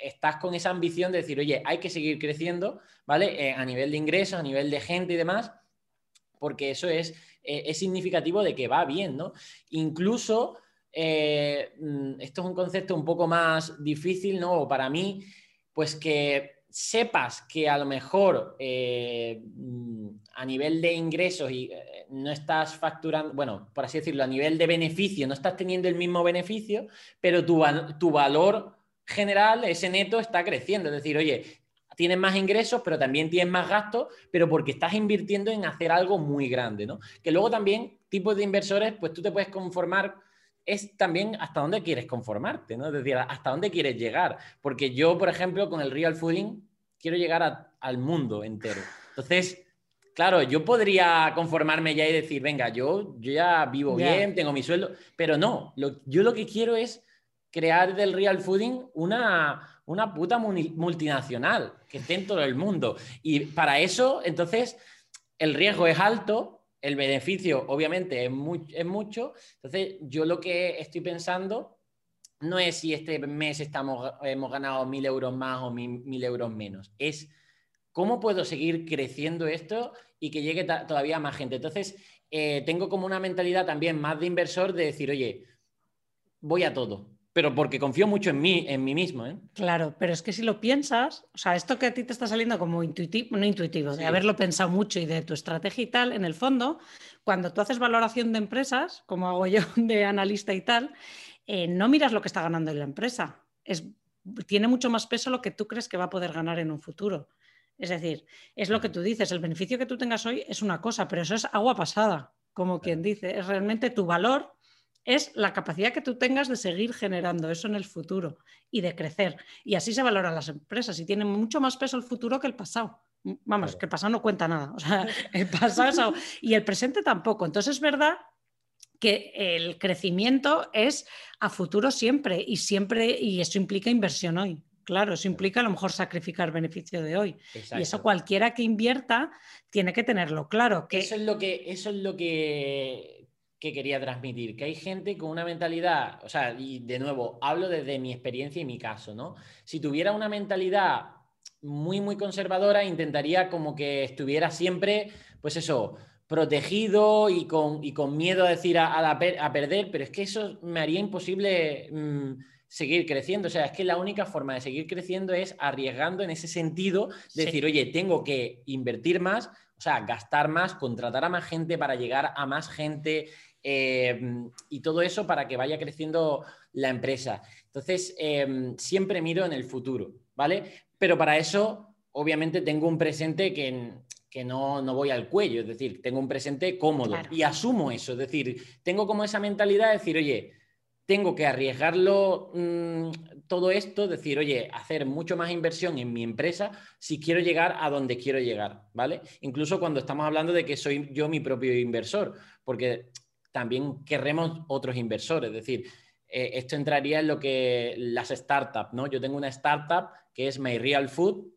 estás con esa ambición de decir, oye, hay que seguir creciendo, ¿vale? Eh, a nivel de ingresos, a nivel de gente y demás, porque eso es eh, es significativo de que va bien, ¿no? Incluso, eh, mm, esto es un concepto un poco más difícil, ¿no? para mí, pues que sepas que a lo mejor eh, mm, a nivel de ingresos y eh, no estás facturando, bueno, por así decirlo, a nivel de beneficio, no estás teniendo el mismo beneficio, pero tu, tu valor general, ese neto, está creciendo. Es decir, oye, tienes más ingresos, pero también tienes más gastos, pero porque estás invirtiendo en hacer algo muy grande, ¿no? Que luego también, tipos de inversores, pues tú te puedes conformar es también hasta dónde quieres conformarte, ¿no? Es decir, hasta dónde quieres llegar. Porque yo, por ejemplo, con el real fooding, quiero llegar al mundo entero. Entonces, claro, yo podría conformarme ya y decir, venga, yo, yo ya vivo bien, tengo mi sueldo, pero no, yo lo que quiero es crear del real fooding una, una puta multinacional que esté en todo el mundo. Y para eso, entonces, el riesgo es alto, el beneficio obviamente es, mucho. Entonces, yo lo que estoy pensando no es si este mes estamos, hemos ganado mil euros más o mil, euros menos, es cómo puedo seguir creciendo esto y que llegue todavía más gente. Entonces, eh, tengo como una mentalidad también más de inversor de decir, oye, voy a todo pero porque confío mucho en mí, en mí mismo. ¿eh? Claro, pero es que si lo piensas, o sea, esto que a ti te está saliendo como intuitivo, no intuitivo, de haberlo pensado mucho y de tu estrategia y tal, en el fondo, cuando tú haces valoración de empresas, como hago yo de analista y tal, eh, no miras lo que está ganando en la empresa. Es, tiene mucho más peso lo que tú crees que va a poder ganar en un futuro. Es decir, es lo que tú dices, el beneficio que tú tengas hoy es una cosa, pero eso es agua pasada, como quien dice, es realmente tu valor es la capacidad que tú tengas de seguir generando eso en el futuro y de crecer. Y así se valoran las empresas y tienen mucho más peso el futuro que el pasado. Vamos, que el pasado no cuenta nada. O sea, el pasado y el presente tampoco. Entonces es verdad que el crecimiento es a futuro siempre y siempre y eso implica inversión hoy. Claro, eso implica a lo mejor sacrificar beneficio de hoy. Y eso cualquiera que invierta tiene que tenerlo claro. Que... Eso es lo que, eso es lo que que quería transmitir, que hay gente con una mentalidad, o sea, y de nuevo, hablo desde mi experiencia y mi caso, ¿no? Si tuviera una mentalidad muy, muy conservadora, intentaría como que estuviera siempre, pues eso, protegido y con, y con miedo a decir a, a, perder, pero es que eso me haría imposible mm, seguir creciendo. O sea, es que la única forma de seguir creciendo es arriesgando en ese sentido, de decir, oye, tengo que invertir más, o sea, gastar más, contratar a más gente para llegar a más gente, Em, y todo eso para que vaya creciendo la empresa. Entonces, em, siempre miro en el futuro, ¿vale? Pero para eso, obviamente, tengo un presente que, que no, no, voy al cuello, es decir, tengo un presente cómodo y asumo eso, es decir, tengo como esa mentalidad de decir, oye, tengo que arriesgarlo mm, todo esto, decir, oye, hacer mucho más inversión en mi empresa si quiero llegar a donde quiero llegar, ¿vale? Incluso cuando estamos hablando de que soy yo mi propio inversor, porque también querremos otros inversores. Es decir, eh, esto entraría en lo que las startups, ¿no? Yo tengo una startup que es My Real Food,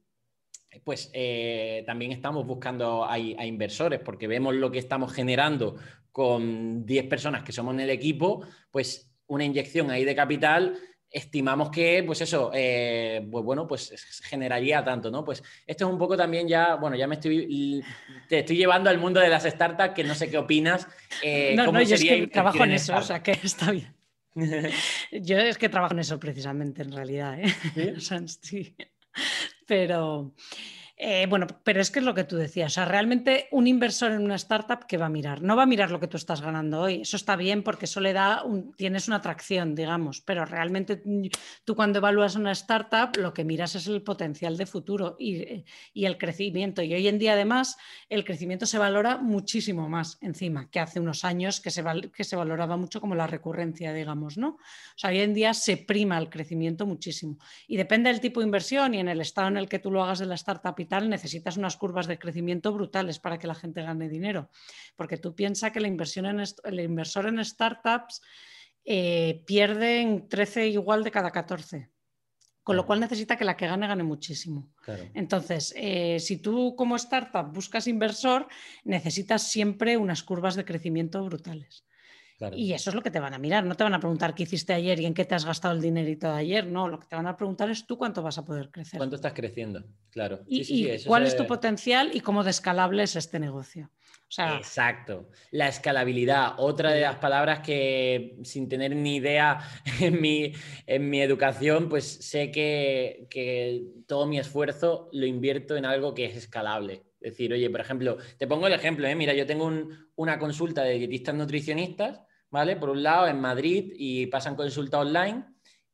pues eh, también estamos buscando a, inversores porque vemos lo que estamos generando con 10 personas que somos en el equipo, pues una inyección ahí de capital estimamos que, pues eso, eh, pues bueno, pues generaría tanto, ¿no? Pues esto es un poco también ya, bueno, ya me estoy, te estoy llevando al mundo de las startups, que no sé qué opinas. Eh, no, no, yo es que trabajo en eso, o sea, que está bien. yo es que trabajo en eso precisamente, en realidad, ¿eh? sí. Pero... Eh, bueno, pero es que es lo que tú decías. O sea, realmente un inversor en una startup que va a mirar, no va a mirar lo que tú estás ganando hoy. Eso está bien porque eso le da, un, tienes una atracción, digamos, pero realmente tú cuando evalúas una startup lo que miras es el potencial de futuro y, el crecimiento. Y hoy en día además el crecimiento se valora muchísimo más encima que hace unos años que se, que se valoraba mucho como la recurrencia, digamos, ¿no? O sea, hoy en día se prima el crecimiento muchísimo. Y depende del tipo de inversión y en el estado en el que tú lo hagas de la startup y necesitas unas curvas de crecimiento brutales para que la gente gane dinero. Porque tú piensas que la inversión en el inversor en startups eh, pierde en 13 igual de cada 14. Con lo cual necesita que la que gane gane muchísimo. Entonces, eh, si tú como startup buscas inversor, necesitas siempre unas curvas de crecimiento brutales. Y eso es lo que te van a mirar. No te van a preguntar qué hiciste ayer y en qué te has gastado el dinerito de ayer. No, lo que te van a preguntar es tú cuánto vas a poder crecer. ¿Cuánto estás creciendo? Claro. Y, cuál es tu potencial y cómo de escalable es este negocio. Exacto. La escalabilidad, otra de las palabras que sin tener ni idea en mi, en mi educación, pues sé que, que todo mi esfuerzo lo invierto en algo que es escalable. Es decir, oye, por ejemplo, te pongo el ejemplo, ¿eh? mira, yo tengo una consulta de dietistas nutricionistas ¿vale? Por un lado, en Madrid y pasan consulta online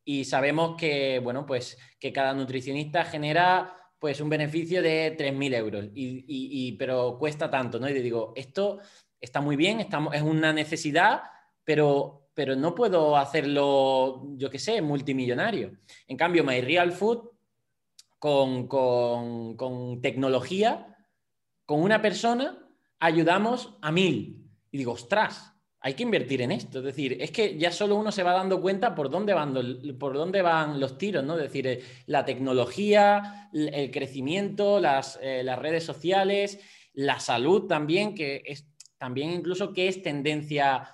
y sabemos que, bueno, pues que cada nutricionista genera pues un beneficio de 3.000 euros, y, pero cuesta tanto, ¿no? Y digo, esto está muy bien, estamos, es una necesidad, pero, pero no puedo hacerlo, yo qué sé, multimillonario. En cambio, My Real Food, con, con, con tecnología, con una persona, ayudamos a mil. Y digo, ostras, hay que invertir en esto. Es decir, es que ya solo uno se va dando cuenta por dónde van, por dónde van los tiros, ¿no? Es decir, eh, la tecnología, el crecimiento, las, eh, las redes sociales, la salud también, que es también incluso qué es tendencia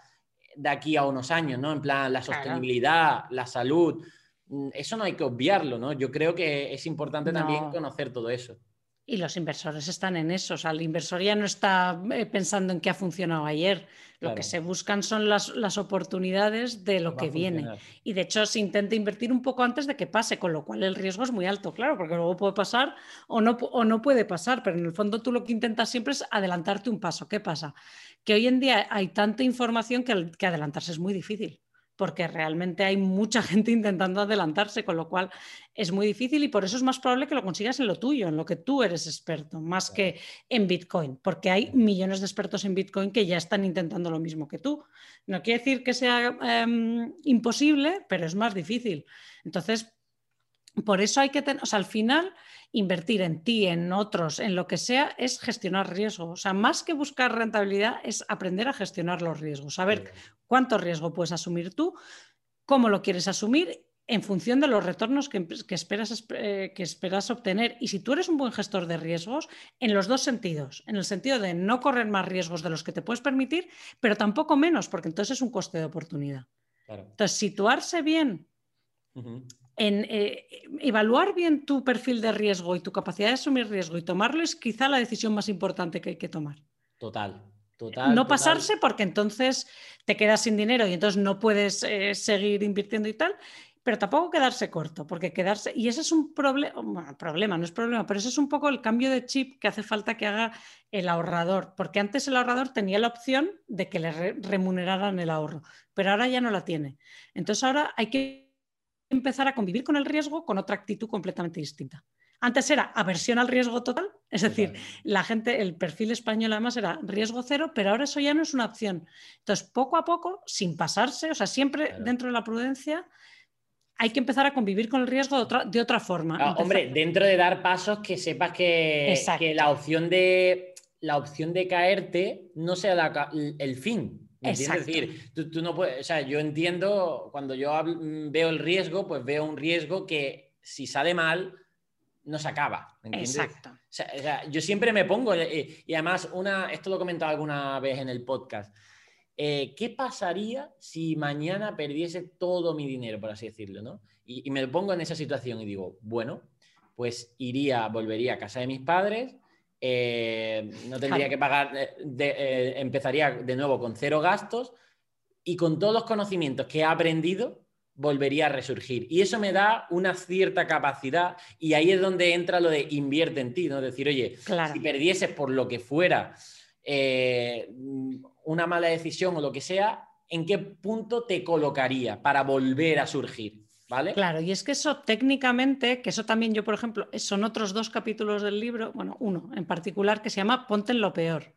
de aquí a unos años, ¿no? En plan, la sostenibilidad, la salud. Mm, eso no hay que obviarlo, ¿no? Yo creo que es importante también conocer todo eso. Y los inversores están en eso. O sea, el inversor ya no está eh, pensando en qué ha funcionado ayer. Lo que se buscan son las, oportunidades de lo que viene. Y de hecho se intenta invertir un poco antes de que pase, con lo cual el riesgo es muy alto, claro, porque luego puede pasar o no, o no puede pasar. Pero en el fondo tú lo que intentas siempre es adelantarte un paso. ¿Qué pasa? Que hoy en día hay tanta información que, que adelantarse es muy difícil porque realmente hay mucha gente intentando adelantarse, con lo cual es muy difícil y por eso es más probable que lo consigas en lo tuyo, en lo que tú eres experto, más que en Bitcoin, porque hay millones de expertos en Bitcoin que ya están intentando lo mismo que tú. No quiere decir que sea em, imposible, pero es más difícil. Entonces, por eso hay que tener, o sea, al final invertir en ti, en otros, en lo que sea, es gestionar riesgos. O sea, más que buscar rentabilidad, es aprender a gestionar los riesgos, saber cuánto riesgo puedes asumir tú, cómo lo quieres asumir en función de los retornos que, esperas, eh, que esperas obtener. Y si tú eres un buen gestor de riesgos, en los dos sentidos, en el sentido de no correr más riesgos de los que te puedes permitir, pero tampoco menos, porque entonces es un coste de oportunidad. Entonces, situarse bien en eh, evaluar bien tu perfil de riesgo y tu capacidad de asumir riesgo y tomarlo es quizá la decisión más importante que hay que tomar. Total. Total, no pasarse porque entonces te quedas sin dinero y entonces no puedes eh, seguir invirtiendo y tal, pero tampoco quedarse corto, porque quedarse, y ese es un problema, problema, no es problema, pero ese es un poco el cambio de chip que hace falta que haga el ahorrador, porque antes el ahorrador tenía la opción de que le remuneraran el ahorro, pero ahora ya no la tiene. Entonces ahora hay que empezar a convivir con el riesgo con otra actitud completamente distinta. Antes era aversión al riesgo total, es decir, la gente, el perfil español además era riesgo cero, pero ahora eso ya no es una opción. Entonces, poco a poco, sin pasarse, o sea, siempre dentro de la prudencia, hay que empezar a convivir con el riesgo de otra, de otra forma. hombre, dentro de dar pasos que sepas que, que, la opción de la opción de caerte no sea el fin, es decir, tú, no puedes, o sea, yo entiendo, cuando yo mm, veo el riesgo, pues veo un riesgo que si sale mal, no se acaba. Exacto. O sea, yo siempre me pongo, eh, y además, una, esto lo he comentado alguna vez en el podcast, eh, ¿qué pasaría si mañana perdiese todo mi dinero, por así decirlo, ¿no? Y, y me pongo en esa situación y digo, bueno, pues iría, volvería a casa de mis padres, eh, no tendría que pagar, eh, eh, empezaría de nuevo con cero gastos y con todos los conocimientos que he aprendido volvería a resurgir. Y eso me da una cierta capacidad y ahí es donde entra lo de invierte en ti, ¿no? Decir, oye, si perdieses por lo que fuera una mala decisión o lo que sea, ¿en qué punto te colocaría para volver a surgir? Claro, y es que eso técnicamente, que eso también yo, por ejemplo, son otros dos capítulos del libro, bueno, uno en particular que se llama Ponte en lo peor.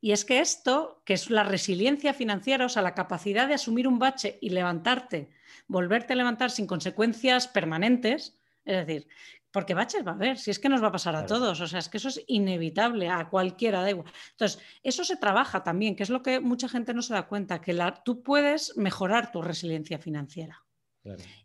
Y es que esto, que es la resiliencia financiera, o sea, la capacidad de asumir un bache y levantarte, volverte a levantar sin consecuencias permanentes, es decir, porque baches va a haber, si es que nos va a pasar a todos, o sea, es que eso es inevitable a cualquiera, da igual. Entonces, eso se trabaja también, que es lo que mucha gente no se da cuenta, que la, tú puedes mejorar tu resiliencia financiera.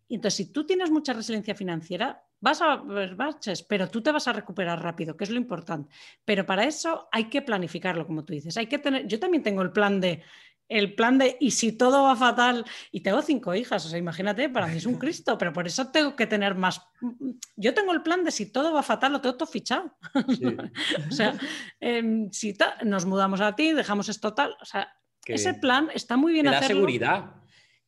Y entonces, si tú tienes mucha resiliencia financiera, vas a ver baches, pero tú te vas a recuperar rápido, que es lo importante. Pero para eso hay que planificarlo, como tú dices. Hay que tener, yo también tengo el plan de el plan de y si todo va fatal y tengo cinco hijas, o sea, imagínate, para mí es un Cristo, pero por eso tengo que tener más. Yo tengo el plan de si todo va fatal, lo tengo todo fichado. o sea, em, si nos mudamos a ti, dejamos esto tal, o sea, ese plan está muy bien. Te da seguridad.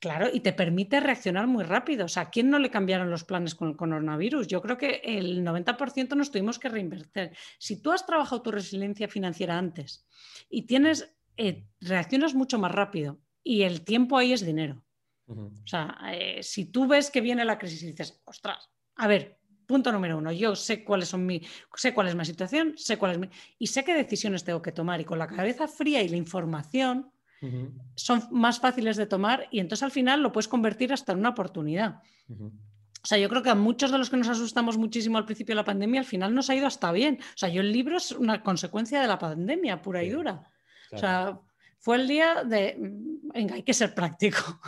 Claro, y te permite reaccionar muy rápido. O sea, ¿a quién no le cambiaron los planes con el coronavirus? Yo creo que el 90% nos tuvimos que reinvertir. Si tú has trabajado tu resiliencia financiera antes y tienes eh, reaccionas mucho más rápido y el tiempo ahí es dinero. O sea, eh, si tú ves que viene la crisis y dices, ostras, a ver, punto número uno, yo sé cuáles son mi, sé cuál es mi situación, sé cuál es mi, y sé qué decisiones tengo que tomar y con la cabeza fría y la información son más fáciles de tomar y entonces al final lo puedes convertir hasta en una oportunidad. O sea, yo creo que a muchos de los que nos asustamos muchísimo al principio de la pandemia, al final nos ha ido hasta bien. O sea, yo el libro es una consecuencia de la pandemia pura y dura. O sea, fue el día de, venga, hay que ser práctico.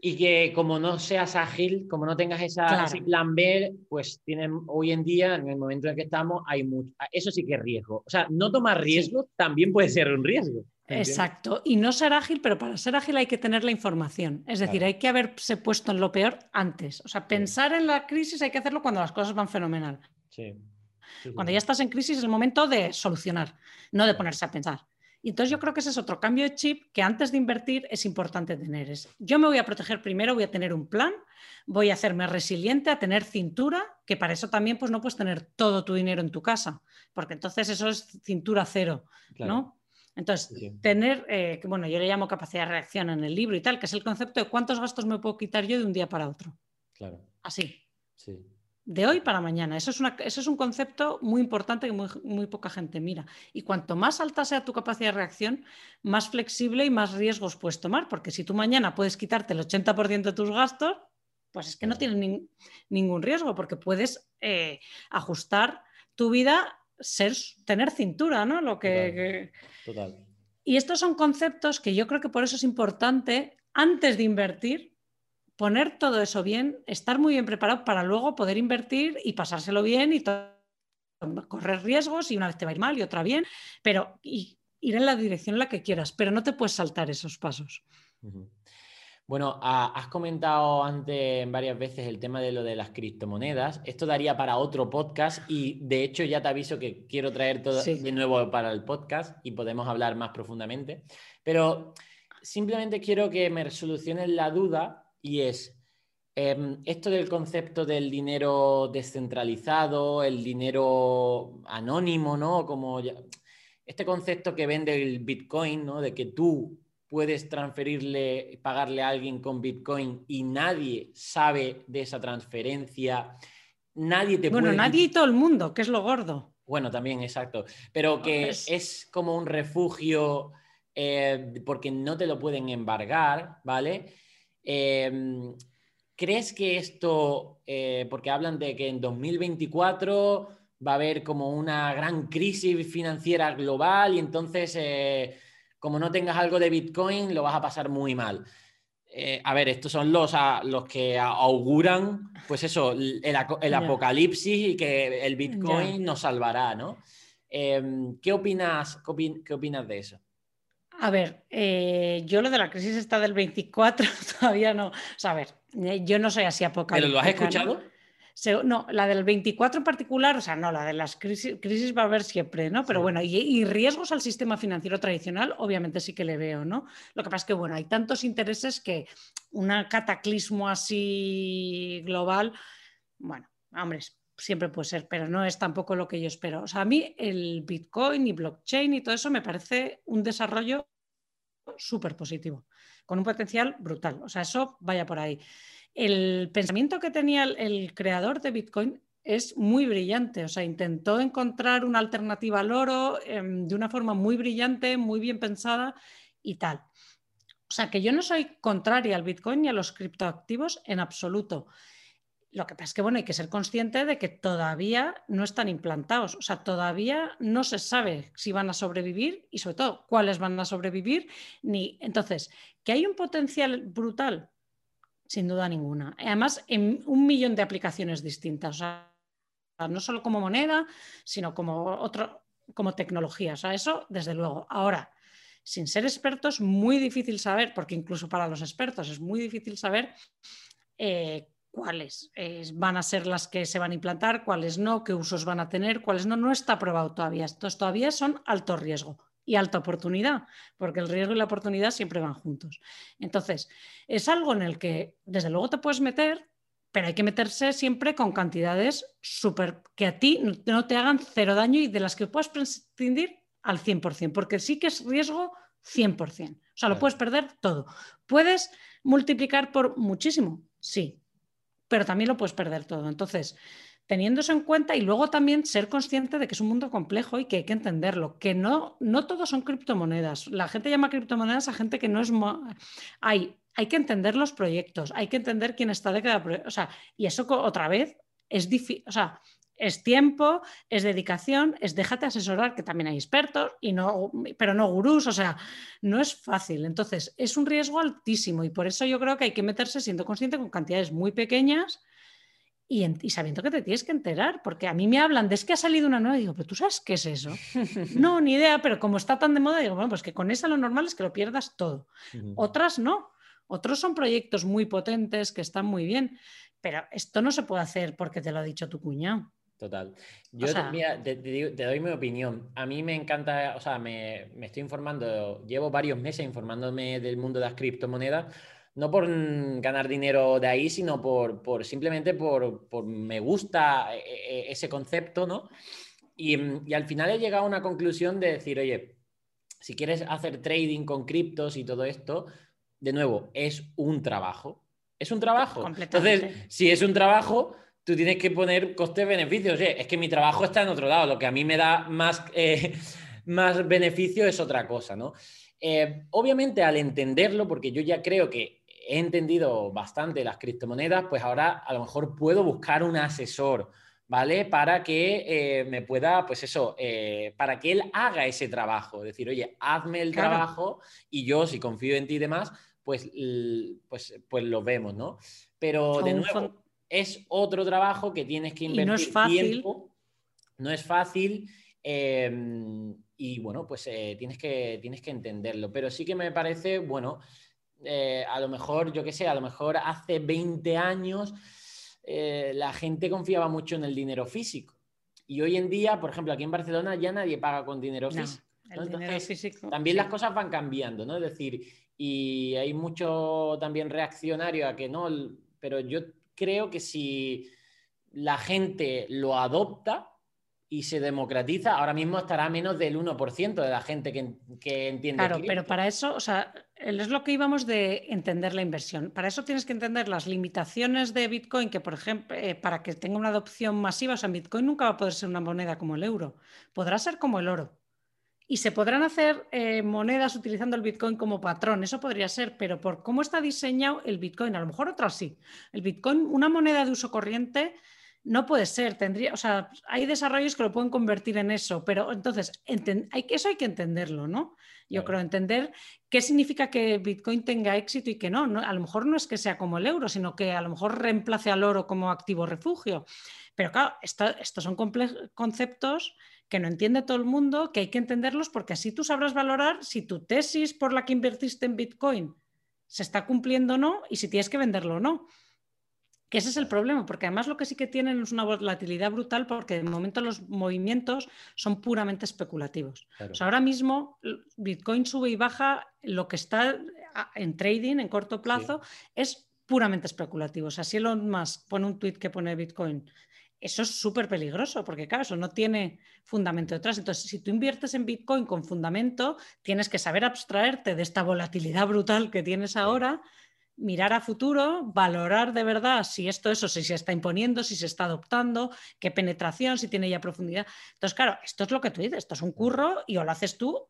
Y que como no seas ágil, como no tengas esa, ese plan B, pues tienen, hoy en día, en el momento en que estamos, hay mucho. Eso sí que es riesgo. O sea, no tomar riesgo también puede ser un riesgo. Exacto. Y no ser ágil, pero para ser ágil hay que tener la información. Es decir, hay que haberse puesto en lo peor antes. O sea, pensar en la crisis hay que hacerlo cuando las cosas van fenomenal. Sí. Cuando ya estás en crisis es el momento de solucionar, no de ponerse a pensar. Y entonces yo creo que ese es otro cambio de chip que antes de invertir es importante tener. Es, yo me voy a proteger primero, voy a tener un plan, voy a hacerme resiliente, a tener cintura, que para eso también pues no puedes tener todo tu dinero en tu casa, porque entonces eso es cintura cero, ¿no? Entonces, tener, eh, bueno, yo le llamo capacidad de reacción en el libro y tal, que es el concepto de cuántos gastos me puedo quitar yo de un día para otro. Claro. Así. Sí de hoy para mañana. Eso es, eso es un concepto muy importante que muy, poca gente mira. Y cuanto más alta sea tu capacidad de reacción, más flexible y más riesgos puedes tomar, porque si tú mañana puedes quitarte el 80% de tus gastos, pues es que no tienes ningún riesgo, porque puedes eh, ajustar tu vida, ser, tener cintura, ¿no? Lo que, Total. Y estos son conceptos que yo creo que por eso es importante, antes de invertir, poner todo eso bien, estar muy bien preparado para luego poder invertir y pasárselo bien y correr riesgos y una vez te va a ir mal y otra bien, pero ir en la dirección en la que quieras, pero no te puedes saltar esos pasos. Bueno, has comentado antes varias veces el tema de lo de las criptomonedas. Esto daría para otro podcast y de hecho ya te aviso que quiero traer todo de nuevo para el podcast y podemos hablar más profundamente. Pero simplemente quiero que me soluciones la duda y es em, esto del concepto del dinero descentralizado, el dinero anónimo, ¿no? Como este concepto que vende el Bitcoin, ¿no? De que tú puedes transferirle, pagarle a alguien con Bitcoin y nadie sabe de esa transferencia. Nadie te bueno, nadie y todo el mundo, que es lo gordo. Bueno, también, exacto. Pero que es... como un refugio eh, porque no te lo pueden embargar, ¿vale? Em, ¿Crees que esto, eh, porque hablan de que en 2024 va a haber como una gran crisis financiera global y entonces, eh, como no tengas algo de Bitcoin, lo vas a pasar muy mal? Eh, a ver, estos son los, los que auguran, pues eso, el, apocalipsis y que el Bitcoin nos salvará, ¿no? Em, ¿qué, opinas, ¿Qué opinas de eso? A ver, eh, yo lo de la crisis está del 24 todavía no. O sea, a ver, eh, yo no soy así apocalíptica. ¿Pero lo has escuchado? ¿no? La del 24 en particular, o sea, no, la de las crisis, crisis va a haber siempre, ¿no? Pero bueno, y, riesgos al sistema financiero tradicional, obviamente sí que le veo, ¿no? Lo que pasa es que, bueno, hay tantos intereses que un cataclismo así global, bueno, hombre, siempre puede ser, pero no es tampoco lo que yo espero. O sea, a mí el Bitcoin y blockchain y todo eso me parece un desarrollo súper positivo, con un potencial brutal. O sea, eso vaya por ahí. El pensamiento que tenía el, creador de Bitcoin es muy brillante, o sea, intentó encontrar una alternativa al oro em, de una forma muy brillante, muy bien pensada y tal. O sea, que yo no soy contraria al Bitcoin ni a los criptoactivos en absoluto. Lo que pasa es que bueno, hay que ser consciente de que todavía no están implantados, o sea, todavía no se sabe si van a sobrevivir y sobre todo cuáles van a sobrevivir. Ni... Entonces, que hay un potencial brutal, sin duda ninguna. Además, en un millón de aplicaciones distintas, o sea, no solo como moneda, sino como otro, como tecnología. O sea, eso desde luego. Ahora, sin ser expertos, muy difícil saber, porque incluso para los expertos es muy difícil saber eh, cuáles van a ser las que se van a implantar, cuáles no, qué usos van a tener, cuáles no, no está probado todavía. Estos todavía son alto riesgo y alta oportunidad, porque el riesgo y la oportunidad siempre van juntos. Entonces, es algo en el que desde luego te puedes meter, pero hay que meterse siempre con cantidades súper que a ti no te hagan cero daño y de las que puedas prescindir al 100%, porque sí que es riesgo 100%. O sea, lo puedes perder todo. ¿Puedes multiplicar por muchísimo? Sí, pero también lo puedes perder todo. Entonces, teniendo eso en cuenta y luego también ser consciente de que es un mundo complejo y que hay que entenderlo, que no, no todos son criptomonedas. La gente llama criptomonedas a gente que no es... Hay, hay que entender los proyectos, hay que entender quién está de cada proyecto. O sea, y eso otra vez es difícil, o sea, es tiempo, es dedicación, es déjate asesorar, que también hay expertos, y no, pero no gurús, o sea, no es fácil. Entonces, es un riesgo altísimo y por eso yo creo que hay que meterse siendo consciente con cantidades muy pequeñas y, sabiendo que te tienes que enterar, porque a mí me hablan de es que ha salido una nueva y digo, pero tú sabes qué es eso. no, ni idea, pero como está tan de moda, digo, bueno, pues que con esa lo normal es que lo pierdas todo. Otras no. Otros son proyectos muy potentes que están muy bien, pero esto no se puede hacer porque te lo ha dicho tu cuñado. Total. Yo te, doy mi opinión. A mí me encanta, o sea, me, me estoy informando, llevo varios meses informándome del mundo de las criptomonedas no por ganar dinero de ahí, sino por, por simplemente por, por, me gusta eh, eh, ese concepto, ¿no? Y, y, al final he llegado a una conclusión de decir, oye, si quieres hacer trading con criptos y todo esto, de nuevo, es un trabajo. Es un trabajo. Entonces, si es un trabajo, tú tienes que poner coste-beneficio. Es que mi trabajo está en otro lado. Lo que a mí me da más, eh, más beneficio es otra cosa, ¿no? obviamente, al entenderlo, porque yo ya creo que he entendido bastante las criptomonedas, pues ahora a lo mejor puedo buscar un asesor, ¿vale? Para que eh, me pueda, pues eso, eh, para que él haga ese trabajo. Decir, oye, hazme el trabajo y yo, si confío en ti y demás, pues, pues, pues lo vemos, ¿no? Pero de nuevo, es otro trabajo que tienes que invertir no es fácil. tiempo. No es fácil. Em, y bueno, pues eh, tienes, que, tienes que entenderlo. Pero sí que me parece, bueno, eh, a lo mejor, yo qué sé, a lo mejor hace 20 años eh, la gente confiaba mucho en el dinero físico. Y hoy en día, por ejemplo, aquí en Barcelona ya nadie paga con dinero físico. también las cosas van cambiando, ¿no? Es decir, y hay mucho también reaccionario a que no, pero yo creo que si la gente lo adopta, y se democratiza, ahora mismo estará menos del 1% de la gente que, que entiende. Claro, pero para eso, o sea, es lo que íbamos de entender la inversión. Para eso tienes que entender las limitaciones de Bitcoin, que por ejemplo, eh, para que tenga una adopción masiva, o sea, Bitcoin nunca va a poder ser una moneda como el euro, podrá ser como el oro. Y se podrán hacer eh, monedas utilizando el Bitcoin como patrón, eso podría ser, pero por cómo está diseñado el Bitcoin, a lo mejor otras sí. El Bitcoin, una moneda de uso corriente, no puede ser, tendría, o sea, hay desarrollos que lo pueden convertir en eso, pero entonces, hay, eso hay que entenderlo, ¿no? Yo creo entender qué significa que Bitcoin tenga éxito y que no, A lo mejor no es que sea como el euro, sino que a lo mejor reemplace al oro como activo refugio. Pero claro, estos son conceptos que no entiende todo el mundo, que hay que entenderlos porque así tú sabrás valorar si tu tesis por la que invertiste en Bitcoin se está cumpliendo o no y si tienes que venderlo o no. Que ese es el problema, porque además lo que sí que tienen es una volatilidad brutal porque de momento los movimientos son puramente especulativos. ahora mismo Bitcoin sube y baja, lo que está en trading en corto plazo es puramente especulativo. O sea, si Elon Musk pone un tweet que pone Bitcoin, eso es súper peligroso porque claro, eso no tiene fundamento detrás. Entonces, si tú inviertes en Bitcoin con fundamento, tienes que saber abstraerte de esta volatilidad brutal que tienes ahora mirar a futuro, valorar de verdad si esto, eso, si se está imponiendo, si se está adoptando, qué penetración, si tiene ya profundidad. Entonces, claro, esto es lo que tú dices, esto es un curro y o lo haces tú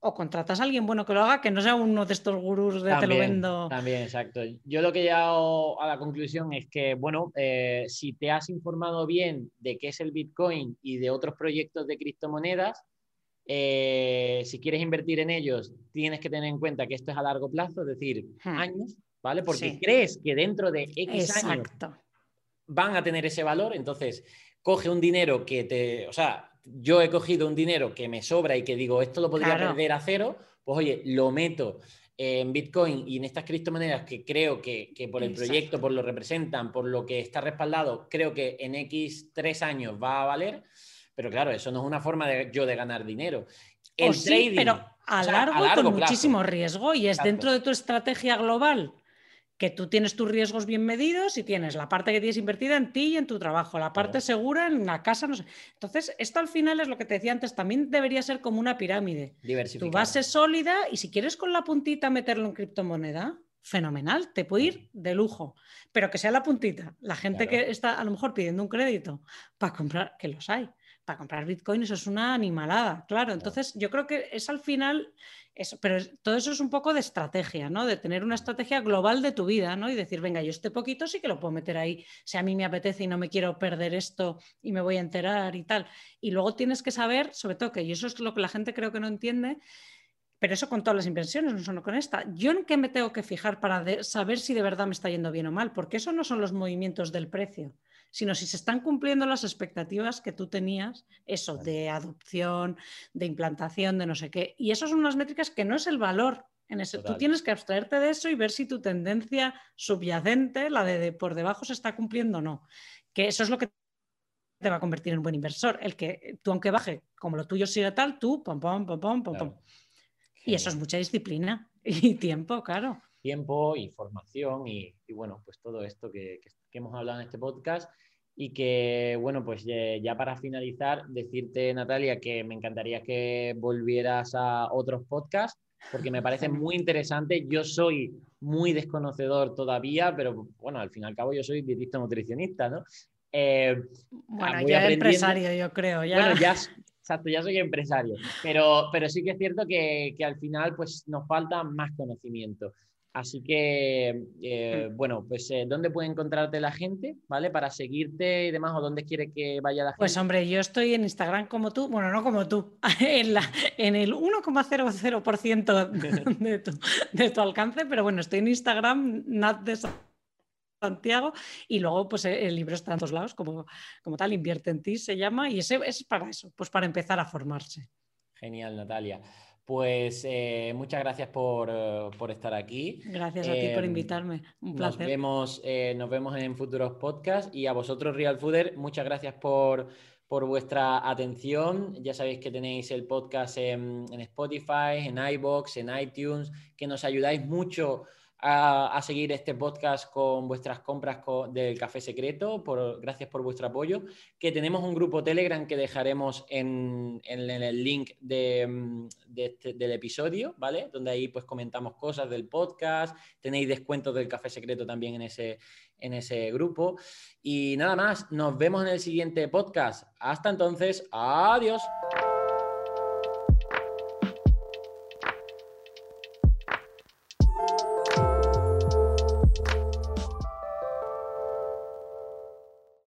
o contratas a alguien bueno que lo haga, que no sea uno de estos gurús de te lo vendo. También, exacto. Yo lo que he llegado a la conclusión es que, bueno, eh, si te has informado bien de qué es el Bitcoin y de otros proyectos de criptomonedas, eh, si quieres invertir en ellos, tienes que tener en cuenta que esto es a largo plazo, es decir, hmm. años, ¿vale? Porque crees que dentro de X años van a tener ese valor, entonces coge un dinero que te, o sea, yo he cogido un dinero que me sobra y que digo, esto lo podría perder a cero, pues oye, lo meto en Bitcoin y en estas criptomonedas que creo que, por el proyecto, por lo representan, por lo que está respaldado, creo que en X tres años va a valer. Pero claro, eso no es una forma de yo de ganar dinero. El sí, pero a, largo, y con muchísimo riesgo y es dentro de tu estrategia global que tú tienes tus riesgos bien medidos y tienes la parte que tienes invertida en ti y en tu trabajo, la parte segura en la casa, no sé. Entonces, esto al final es lo que te decía antes, también debería ser como una pirámide. Tu base sólida y si quieres con la puntita meterlo en criptomoneda, fenomenal, te puede ir de lujo, pero que sea la puntita. La gente que está a lo mejor pidiendo un crédito para comprar, que los hay, para comprar Bitcoin, eso es una animalada, claro. Entonces, yo creo que es al final eso, pero todo eso es un poco de estrategia, ¿no? De tener una estrategia global de tu vida, ¿no? Y decir, venga, yo este poquito sí que lo puedo meter ahí, si a mí me apetece y no me quiero perder esto y me voy a enterar y tal. Y luego tienes que saber, sobre todo que, y eso es lo que la gente creo que no entiende, pero eso con todas las inversiones, no solo con esta. ¿Yo en qué me tengo que fijar para saber si de verdad me está yendo bien o mal? Porque eso no son los movimientos del precio sino si se están cumpliendo las expectativas que tú tenías, eso, de adopción, de implantación, de no sé qué. Y eso son unas métricas que no es el valor. En ese, tú tienes que abstraerte de eso y ver si tu tendencia subyacente, la de, por debajo, se está cumpliendo o no. Que eso es lo que te va a convertir en un buen inversor. El que tú, aunque baje, como lo tuyo sigue tal, tú, pom, pom, pom, pom, pom, Y eso es mucha disciplina y tiempo, claro. Tiempo y formación y, bueno, pues todo esto que, que hemos hablado en este podcast y que, bueno, pues ya para finalizar, decirte, Natalia, que me encantaría que volvieras a otros podcasts, porque me parece muy interesante. Yo soy muy desconocedor todavía, pero bueno, al fin y al cabo yo soy dietista nutricionista, ¿no? Eh, bueno, ya empresario, yo creo. Ya... Bueno, ya, exacto, ya soy empresario, pero, pero sí que es cierto que, que al final pues nos falta más conocimiento. Así que, eh, mm. bueno, pues eh, ¿dónde puede encontrarte la gente, ¿vale? Para seguirte y demás, o dónde quiere que vaya la pues, gente. Pues hombre, yo estoy en Instagram como tú, bueno, no como tú, en, la, en el 1,00% de tu, de tu alcance, pero bueno, estoy en Instagram, Nat de Santiago, y luego pues el libro está en todos lados, como, como tal, Invierte en ti se llama, y ese es para eso, pues para empezar a formarse. Genial, Natalia. Pues eh, muchas gracias por, eh, estar aquí. Gracias a ti por em, invitarme. Un placer. Nos vemos, eh, nos vemos en futuros podcasts y a vosotros, Real Fooder, muchas gracias por, vuestra atención. Ya sabéis que tenéis el podcast en, en Spotify, en iBox, en iTunes, que nos ayudáis mucho a, seguir este podcast con vuestras compras del Café Secreto. Por, gracias por vuestro apoyo. Que tenemos un grupo Telegram que dejaremos en, el link de, este, del episodio, ¿vale? Donde ahí pues comentamos cosas del podcast. Tenéis descuentos del Café Secreto también en ese, en ese grupo. Y nada más, nos vemos en el siguiente podcast. Hasta entonces, adiós.